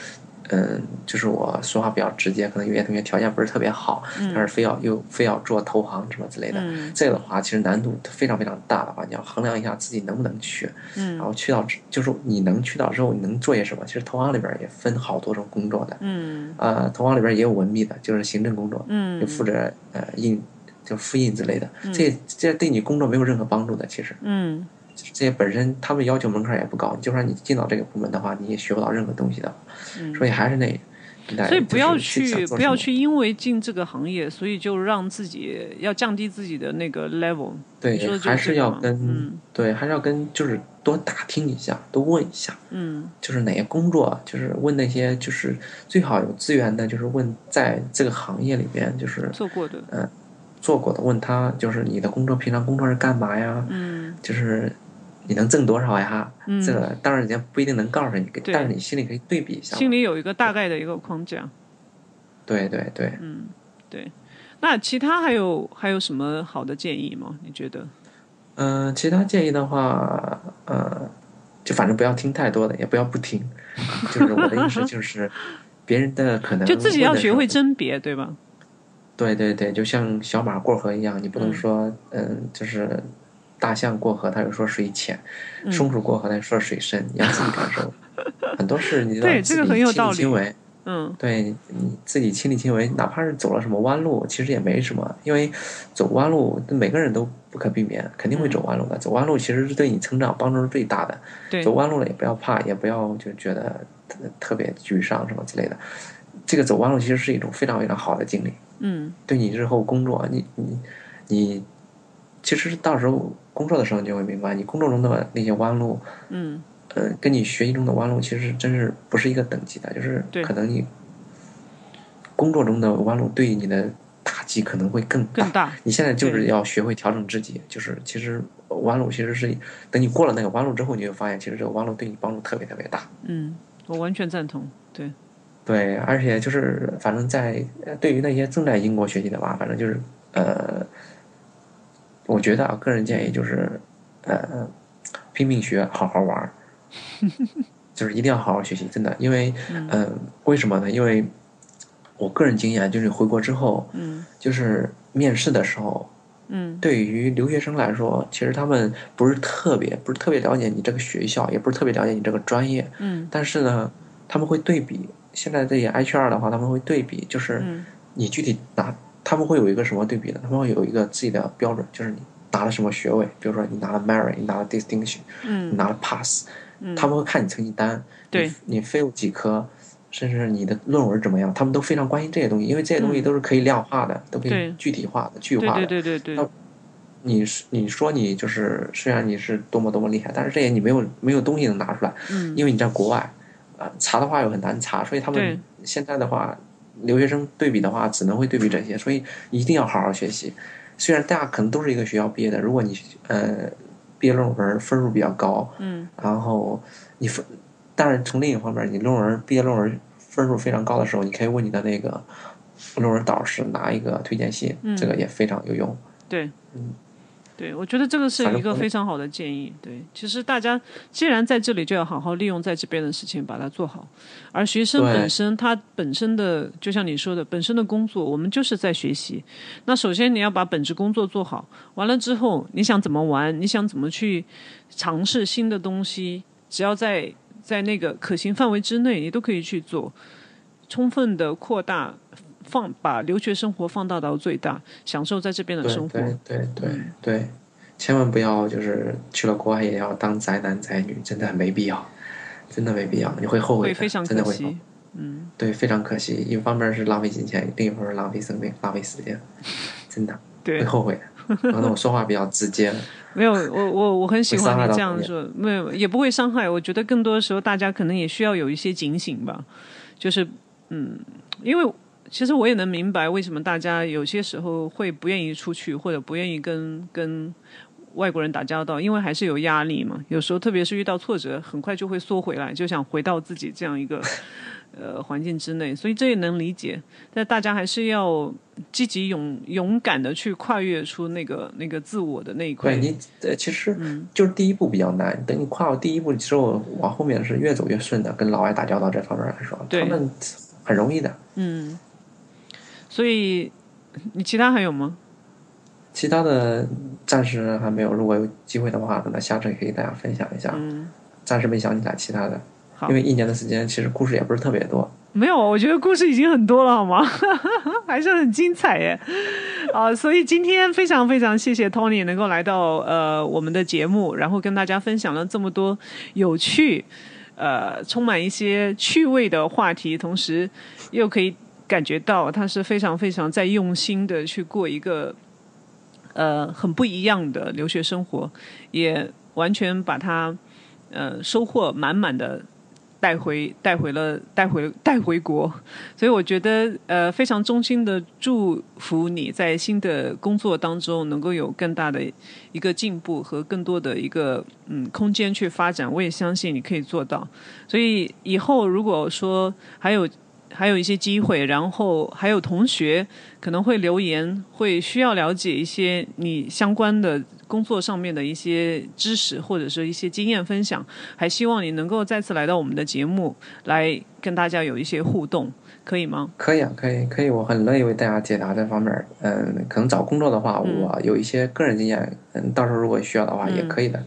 嗯，就是我说话比较直接，可能有些同学条件不是特别好，但是非要又非要做投行什么之类的，嗯。这个的话其实难度非常非常大的话，你要衡量一下自己能不能去，然嗯后去到就是你能去到之后你能做些什么。其实投行里边也分好多种工作的，嗯。呃，投行里边也有文秘的，就是行政工作，嗯。就负责呃印就复印之类的，这这对你工作没有任何帮助的，其实。嗯这些本身他们要求门槛也不高，就算你进到这个部门的话，你也学不到任何东西的。所以还是那，嗯所以不要去不要去因为进这个行业，所以就让自己要降低自己的那个 level。对，是还是要跟、嗯对，还是要跟就是多打听一下，多问一下，嗯就是哪些工作，就是问那些就是最好有资源的，就是问在这个行业里边就是做过的嗯，做过的，问他就是你的工作平常工作是干嘛呀？嗯就是你能挣多少呀？嗯这个当然人家不一定能告诉你，但是你心里可以对比一下。心里有一个大概的一个框架。对对对，嗯对，那其他还有还有什么好的建议吗？你觉得？嗯、其他建议的话，呃，就反正不要听太多的，也不要不听。就是我的意思就是，别人的可能就自己要学会甄别，对吧？对对对，就像小马过河一样，你不能嗯说，嗯，就是大象过河，他就说水浅；嗯松鼠过河，他就说水深。你要自己感受，很多事你要自己这个很有亲力道理亲为。嗯对你自己亲力亲为，哪怕是走了什么弯路，其实也没什么，因为走弯路每个人都不可避免，肯定会走弯路的。走弯路其实是对你成长帮助是最大的。对走弯路了也不要怕，也不要就觉得特特别沮丧什么之类的。这个走弯路其实是一种非常非常好的经历，嗯对你日后工作，你你你，其实到时候工作的时候你就会明白，你工作中的那些弯路，嗯呃，跟你学习中的弯路其实真是不是一个等级的，就是可能你工作中的弯路对你的打击可能会更大。更大。你现在就是要学会调整自己，就是其实弯路其实是等你过了那个弯路之后，你就发现其实这个弯路对你帮助特别特别大。嗯，我完全赞同。对，对，而且就是反正在呃对于那些正在英国学习的吧，反正就是呃，我觉得啊，个人建议就是呃，拼命学，好好玩儿，就是一定要好好学习，真的，因为嗯、呃为什么呢？因为我个人经验就是回国之后，嗯就是面试的时候，嗯对于留学生来说，其实他们不是特别不是特别了解你这个学校，也不是特别了解你这个专业，嗯但是呢，他们会对比。现在这些 HR 的话，他们会对比，就是嗯你具体拿，他们会有一个什么对比呢？他们会有一个自己的标准，就是你拿了什么学位，比如说你拿了 merit，你拿了 distinction，你嗯拿了 pass，、他们会看你成绩单，对。你，你 fail 几科，甚至你的论文怎么样，他们都非常关心这些东西，因为这些东西嗯。都是可以量化的，都可以具体化的、具化的。对对对对那，你是你说你就是虽然你是多么多么厉害，但是这些你没有没有东西能拿出来，嗯。因为你在国外，呃，查的话又很难查，所以他们现在的话，留学生对比的话，只能会对比这些，所以一定要好好学习。虽然大家可能都是一个学校毕业的，如果你呃毕业论文分数比较高，嗯然后你分，但是从另一方面，你论文毕业论文分数非常高的时候，你可以问你的那个论文导师拿一个推荐信，嗯这个也非常有用。对嗯。对，我觉得这个是一个非常好的建议。对，其实大家既然在这里，就要好好利用在这边的事情，把它做好。而学生本身，他本身的，就像你说的，本身的工作，我们就是在学习。那首先你要把本职工作做好，完了之后，你想怎么玩，你想怎么去尝试新的东西，只要在在那个可行范围之内，你都可以去做，充分的扩大。放把留学生活放大到最大，享受在这边的生活。对对对对，千万不要就是去了国外也要当宅男宅女，真的没必要，真的没必要，你会后悔的，会非常真的会后可惜。嗯，对，非常可惜。一方面是浪费金钱，另一方面是浪费生命、浪费时间，真的对会，后悔的。可能我说话比较直接。没有，我我我很喜欢你这样说，没有也不会伤害。我觉得更多的时候，大家可能也需要有一些警醒吧，就是嗯，因为其实我也能明白为什么大家有些时候会不愿意出去，或者不愿意跟跟外国人打交道，因为还是有压力嘛。有时候特别是遇到挫折，很快就会缩回来，就想回到自己这样一个 呃环境之内，所以这也能理解。但大家还是要积极勇勇敢的去跨越出那个那个自我的那一块对。你，呃，其实嗯就是第一步比较难，等你跨过第一步之后，往后面是越走越顺的。跟老外打交道这方面来说，对他们很容易的。嗯，所以你其他还有吗？其他的暂时还没有，如果有机会的话，等到下次也可以给大家分享一下。嗯，暂时没想起来其他的，好因为一年的时间，其实故事也不是特别多。没有，我觉得故事已经很多了，好吗？还是很精彩耶。啊，所以今天非常非常谢谢 Tony 能够来到呃我们的节目，然后跟大家分享了这么多有趣、呃充满一些趣味的话题，同时又可以感觉到他是非常非常在用心的去过一个呃很不一样的留学生活，也完全把他呃收获满满的带回带回了带回带回国，所以我觉得呃非常衷心的祝福你在新的工作当中能够有更大的一个进步和更多的一个嗯空间去发展，我也相信你可以做到。所以以后如果说还有还有一些机会，然后还有同学可能会留言，会需要了解一些你相关的工作上面的一些知识或者是一些经验分享，还希望你能够再次来到我们的节目，来跟大家有一些互动，可以吗？可以啊，可以，可以，我很乐意为大家解答这方面。嗯，可能找工作的话，嗯我有一些个人经验，嗯，到时候如果需要的话，也可以的。嗯，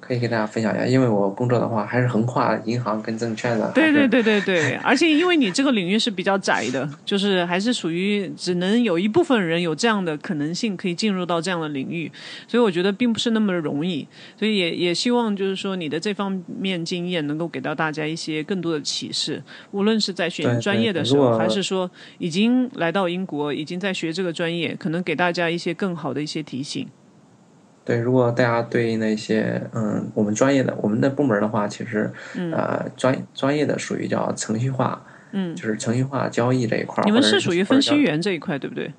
可以跟大家分享一下，因为我工作的话还是横跨银行跟证券的。对对对对对，而且因为你这个领域是比较窄的，就是还是属于只能有一部分人有这样的可能性可以进入到这样的领域，所以我觉得并不是那么容易，所以也也希望就是说你的这方面经验能够给到大家一些更多的启示，无论是在选专业的时候，还是说已经来到英国，已经在学这个专业，可能给大家一些更好的一些提醒。对，如果大家对那些嗯，我们专业的我们的部门的话，其实、呃专专业的属于叫程序化，嗯，就是程序化交易这一块。你们是属于分析员这一块，对不对？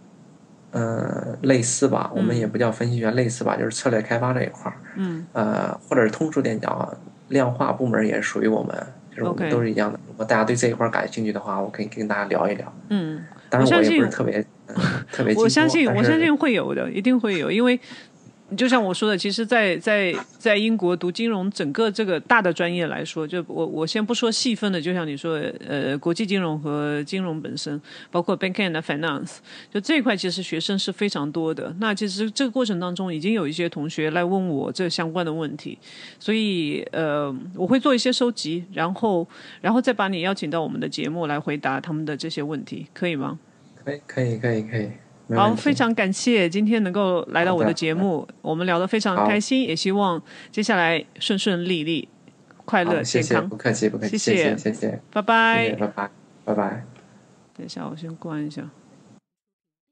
呃，类似吧，我们也不叫分析员，类似吧，就是策略开发这一块儿。嗯，呃，或者是通俗点讲，量化部门也属于我们，就是我们都是一样的。如果大家对这一块感兴趣的话，我可以跟大家聊一聊。嗯。当然，我也不是特别、嗯特别 精我相信，我相信会有的，一定会有，因为就像我说的，其实在，在在英国读金融，整个这个大的专业来说，就我我先不说细分的，就像你说，呃，国际金融和金融本身，包括 bank and finance，就这一块其实学生是非常多的。那其实这个过程当中，已经有一些同学来问我这相关的问题，所以呃，我会做一些收集，然后然后再把你邀请到我们的节目来回答他们的这些问题，可以吗？可以可以可以可以，好，非常感谢今天能够来到我的节目，我们聊得非常开心，也希望接下来顺顺利利、快乐、谢谢，健康不。客气不客气，谢谢谢谢拜拜。拜拜拜拜。等一下，我先关一下。